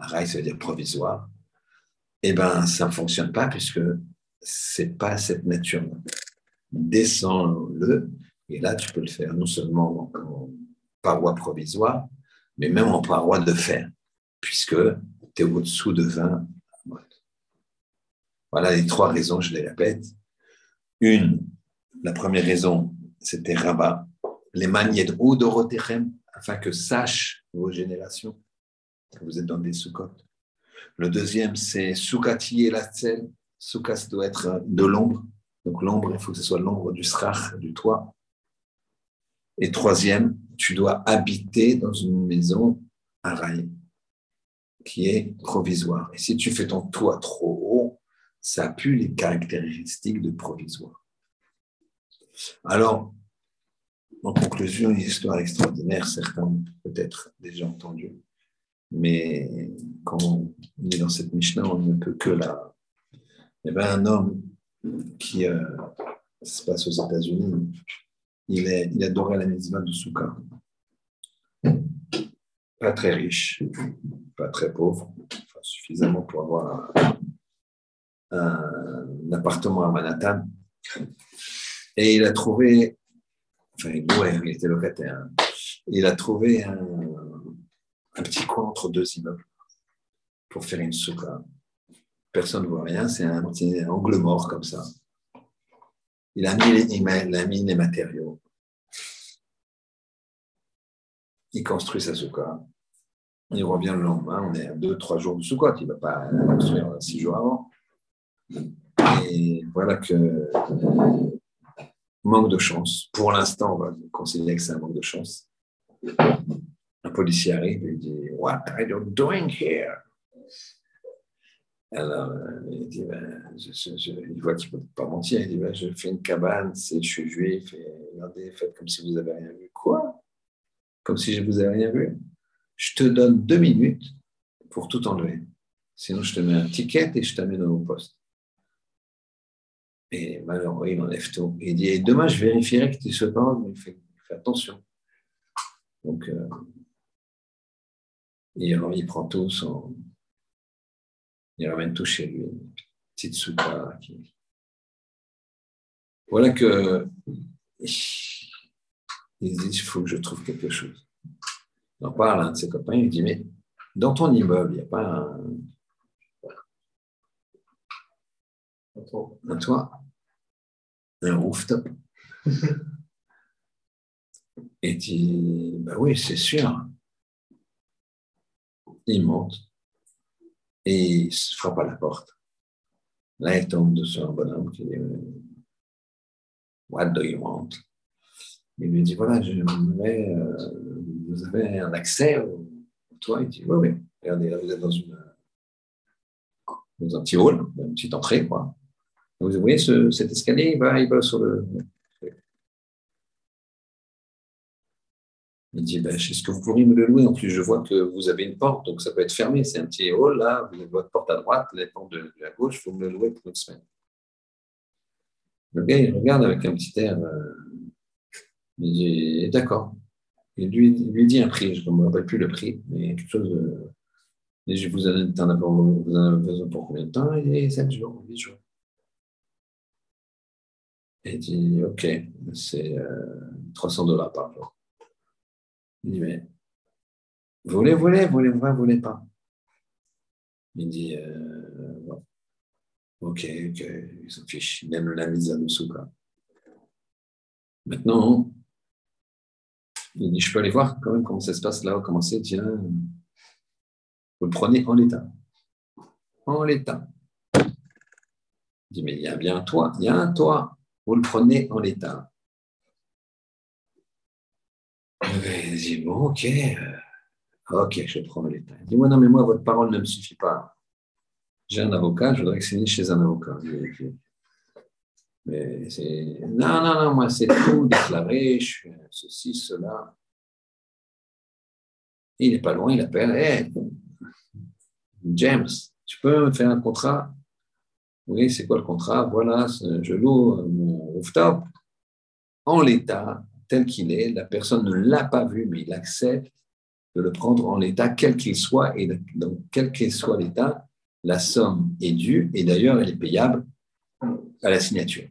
haraï, ça veut dire provisoire, eh ben, ça ne fonctionne pas puisque ce n'est pas cette nature-là. Descends-le, et là, tu peux le faire non seulement en paroi provisoire, mais même en paroi de fer, puisque tu es au-dessous de 20 Voilà les trois raisons, je les répète. Une, la première raison, c'était Rabat, les manières Dorotechem, afin que sachent vos générations vous êtes dans des soukottes. Le deuxième, c'est Soukati et la Soukas doit être de l'ombre. Donc l'ombre, il faut que ce soit l'ombre du srach, du toit. Et troisième, tu dois habiter dans une maison à rail qui est provisoire. Et si tu fais ton toit trop haut, ça plus les caractéristiques de provisoire. Alors, en conclusion, une histoire extraordinaire, certains peut-être déjà entendu, mais quand on est dans cette Mishnah, on ne peut que la. Il y avait un homme qui euh, se passe aux États-Unis, il, il adorait la mitzvah de Souka. Pas très riche, pas très pauvre, suffisamment pour avoir un, appartement à Manhattan. Et il a trouvé, enfin, il il était locataire, il a trouvé un, un petit coin entre deux immeubles pour faire une souka. Personne ne voit rien, c'est un petit angle mort comme ça. Il a mis les, matériaux. Il construit sa souka. Il revient le lendemain, on est à deux, trois jours de souka. Il ne va pas construire six jours avant. Et voilà que manque de chance. Pour l'instant, on va considérer que c'est un manque de chance. Un policier arrive et dit What? Are you doing here? Alors, il dit ben, Il voit qu'il ne peut pas mentir. Il dit ben, Je fais une cabane, je suis juif, et regardez, faites comme si vous n'avez rien vu. Quoi? Comme si je ne vous avais rien vu? Je te donne deux minutes pour tout enlever. Sinon, je te mets un ticket et je t'amène au poste. Et malheureusement, il enlève tout. il dit Demain, je vérifierai que tu sois pas mais fais, fais attention. Donc, euh, il prend tout son. Il ramène tout chez lui, une petite soupa. Qui... Voilà que. Il dit il faut que je trouve quelque chose. Il en parle à un de ses copains, il dit Mais dans ton immeuble, il n'y a pas un. Un toit Un rooftop? Et dit Ben oui, c'est sûr il monte et il frappe à la porte. Là, il tombe sur un bonhomme qui dit What do you want? Il lui dit Voilà, euh, vous avez un accès au toit? Il dit Oui, oui. Regardez, là, vous êtes dans, un petit hall, une petite entrée, quoi. Vous voyez ce, cet escalier, il va sur le, Il dit, ben, est-ce que vous pourriez me le louer? En plus, je vois que vous avez une porte, donc ça peut être fermé. C'est un petit hall, là, vous avez votre porte à droite, les portes de, la gauche, faut me le louer pour une semaine. Le gars, il regarde avec un petit air. Euh, il dit, d'accord. Il lui, lui dit un prix, je ne me rappelle plus le prix, mais quelque chose de. Et je vous en, vous en avez besoin pour combien de temps? Il dit 7 jours, 8 jours. Il dit, OK, c'est 300 euh, dollars par jour. Il dit, mais voulez, voulez, voulez, vous voulez pas. Il dit, euh, ok, ok, il s'en fiche, il aime la mise à dessous. Quoi. Maintenant, il dit, je peux aller voir quand même comment ça se passe là, comment c'est, tiens, vous le prenez en l'état. En l'état. Il dit, mais il y a bien un toit, il y a un toit. vous le prenez en l'état. Il dit, bon, ok, euh, ok, je prends l'état. Il dit, moi, non, mais moi, votre parole ne me suffit pas. J'ai un avocat, je voudrais que c'est chez un avocat. Mais non, non, non, moi, c'est tout déclaré, je suis ceci, cela. Il n'est pas loin, il appelle, hey, James, tu peux me faire un contrat? Oui, c'est quoi le contrat? Voilà, je loue mon rooftop en l'état tel qu'il est. La personne ne l'a pas vu, mais il accepte de le prendre en l'état, quel qu'il soit. Et donc, quel qu'il soit l'état, la somme est due et d'ailleurs, elle est payable à la signature.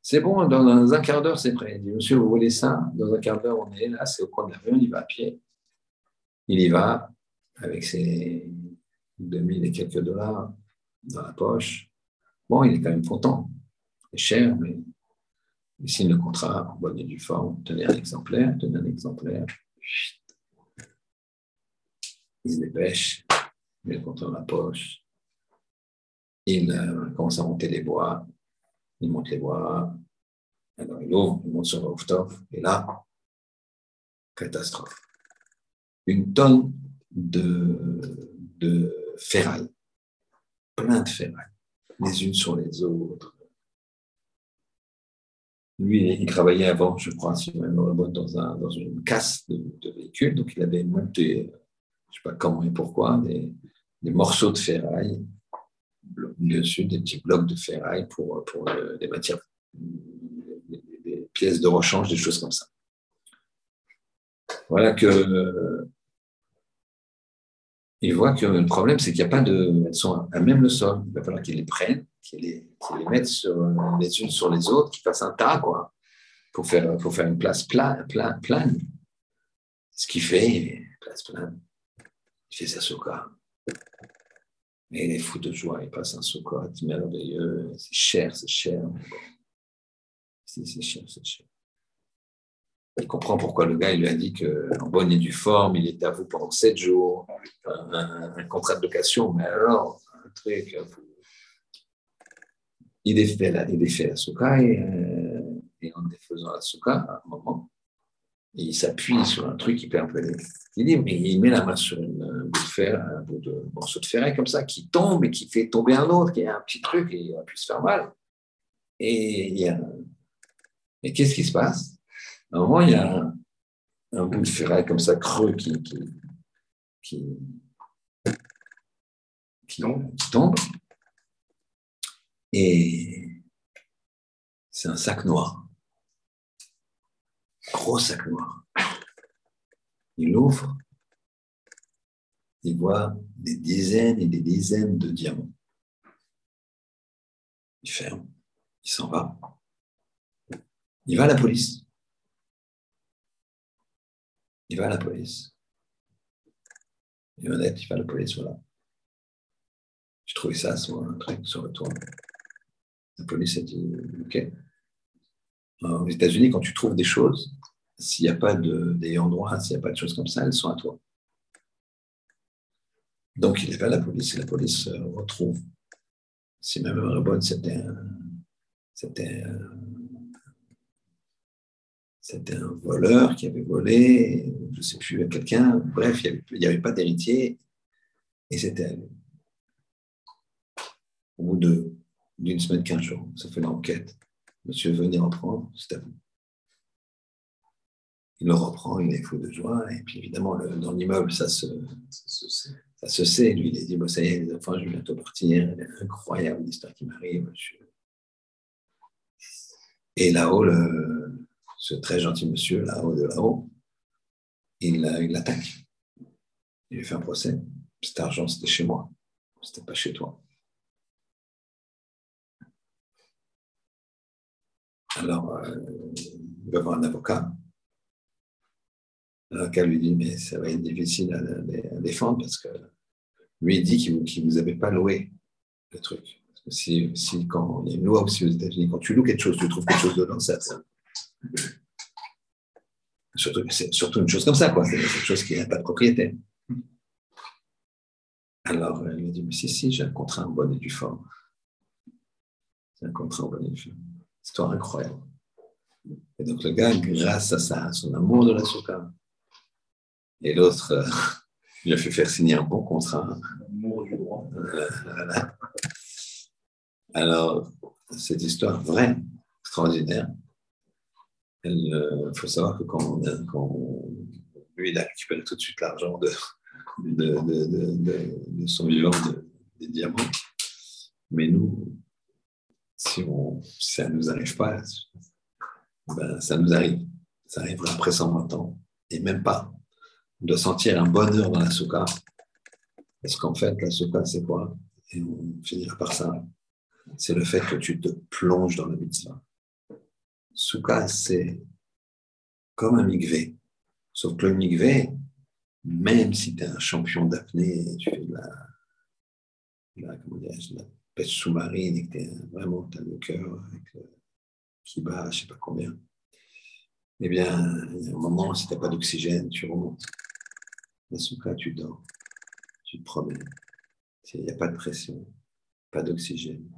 C'est bon, dans un quart d'heure, c'est prêt. Il dit, monsieur, vous voulez ça? Dans un quart d'heure, on est là, c'est au coin de la rue, on y va à pied. Il y va avec ses 2000 et quelques dollars dans la poche. Bon, il est quand même content. C'est cher, mais il signe le contrat en bonne et due forme. Tenez un exemplaire, tenez un exemplaire. Il se dépêche, il met le contrat dans la poche. Il euh, commence à monter les bois. Il monte les bois. Alors il ouvre, il monte sur le rooftop. Et là, catastrophe. Une tonne de, de. Plein de ferraille. Les unes sur les autres lui, il travaillait avant, je crois, si dans, un, dans une casse de, de véhicule. Donc, il avait monté, je ne sais pas comment et pourquoi, des, morceaux de ferraille, bien sûr, des petits blocs de ferraille pour, pour des matières, des, pièces de rechange, des choses comme ça. Voilà que. il voit que le problème, c'est qu'il n'y a pas de. Elles sont à même le sol. Il va falloir qu'il les prenne qui les, les mettent sur, les unes sur les autres, qui fassent un tas, quoi, pour faire, pour faire une place plane. plane. Ce qu'il fait, place plane, il fait sa soukha. Mais il est fou de joie, il passe un soukha merveilleux, c'est cher, c'est cher. C'est cher, c'est cher. Il comprend pourquoi le gars il lui a dit qu'en bonne et due forme, il est à vous pendant sept jours, un, contrat de location, mais alors, un truc, vous il défait la, il défait la souka et, euh, et, en défaisant la souka, à un moment, il s'appuie sur un truc hyper pelé. Il dit, mais il met la main sur un bout de fer, un bout de morceau de ferraille comme ça, qui tombe et qui fait tomber un autre, qui est un petit truc et il va plus se faire mal. Et a, et qu'est-ce qui se passe? À un moment, il y a un, un bout de ferraille comme ça creux qui, qui, qui, qui, qui tombe et c'est un sac noir. Gros sac noir. Il ouvre, il voit des dizaines et des dizaines de diamants. Il ferme, il s'en va. Il va à la police. Il va à la police. Il est honnête, il va à la police, voilà. J'ai trouvé ça sur un truc sur le toit. La police a dit OK. Aux États-Unis, quand tu trouves des choses, s'il n'y a pas d'ayant droit, s'il n'y a pas de choses comme ça, elles sont à toi. Donc il est pas la police et la police euh, retrouve. Si même Rabon, c'était c'était c'était un voleur qui avait volé, je ne sais plus, quelqu'un, bref, il n'y avait, pas d'héritier, et c'était Au bout de d'une semaine, quinze jours. Ça fait l'enquête. Monsieur, venez reprendre, c'est à vous. Il le reprend, il est fou de joie. Et puis évidemment, dans l'immeuble, ça se, ça, sait. Lui, il dit, bon, ça y est, les enfants, je vais bientôt partir. Incroyable l'histoire qui m'arrive. Et là-haut, ce très gentil monsieur, là-haut de là-haut, il l'attaque. Il lui fait un procès. Cet argent, c'était chez moi. C'était pas chez toi. Alors, euh, il va voir un avocat. L'avocat lui dit, mais ça va être difficile à, défendre parce que lui, il dit qu'il ne vous avait pas loué le truc. Parce que si, si, quand il y a une loi aussi aux États-Unis, quand tu loues quelque chose, tu trouves quelque chose dedans, ça. ça surtout, surtout une chose comme ça, quoi. C'est quelque chose qui n'a pas de propriétaire. Alors, il lui dit, mais si, si, j'ai un contrat en bonne et due forme. C'est un contrat en bonif. Histoire incroyable. Et donc le gars, grâce à ça, à son amour de la souka, et l'autre, euh, il a fait faire signer un bon contrat. Amour du droit. Euh, voilà. Alors, cette histoire vraie, extraordinaire, il euh, faut savoir que quand, lui, il a récupéré tout de suite l'argent de, de, son vivant des diamants. Mais nous, si, ça ne nous arrive pas, ben, ça nous arrive. Ça arrivera après 120 ans. Et même pas. On doit sentir un bonheur dans la souka. Parce qu'en fait, la souka, c'est quoi? Et on finira par ça. C'est le fait que tu te plonges dans la mitzvah. Souka, c'est comme un migvé. Sauf que le migvé, même si tu es un champion d'apnée, tu fais de la, pêche sous-marine et que tu vraiment as le cœur qui bat, je ne sais pas combien, eh bien, il y a un moment, si tu n'as pas d'oxygène, tu remontes. La souka, tu dors, tu te promènes. Il n'y a pas de pression, pas d'oxygène,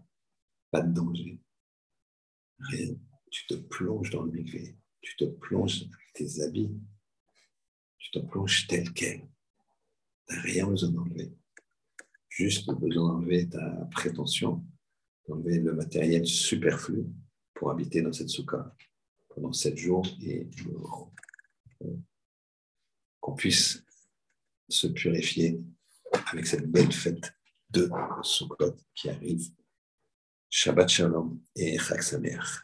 pas de danger, rien tu te plonges dans le mikvé, tu te plonges avec tes habits, tu te plonges tel quel. Tu n'as rien besoin d'enlever. Juste besoin d'enlever ta prétention, d'enlever le matériel superflu pour habiter dans cette soukha pendant sept jours et qu'on puisse se purifier avec cette belle fête de Sukkot qui arrive. Shabbat Shalom et Chag Sameach.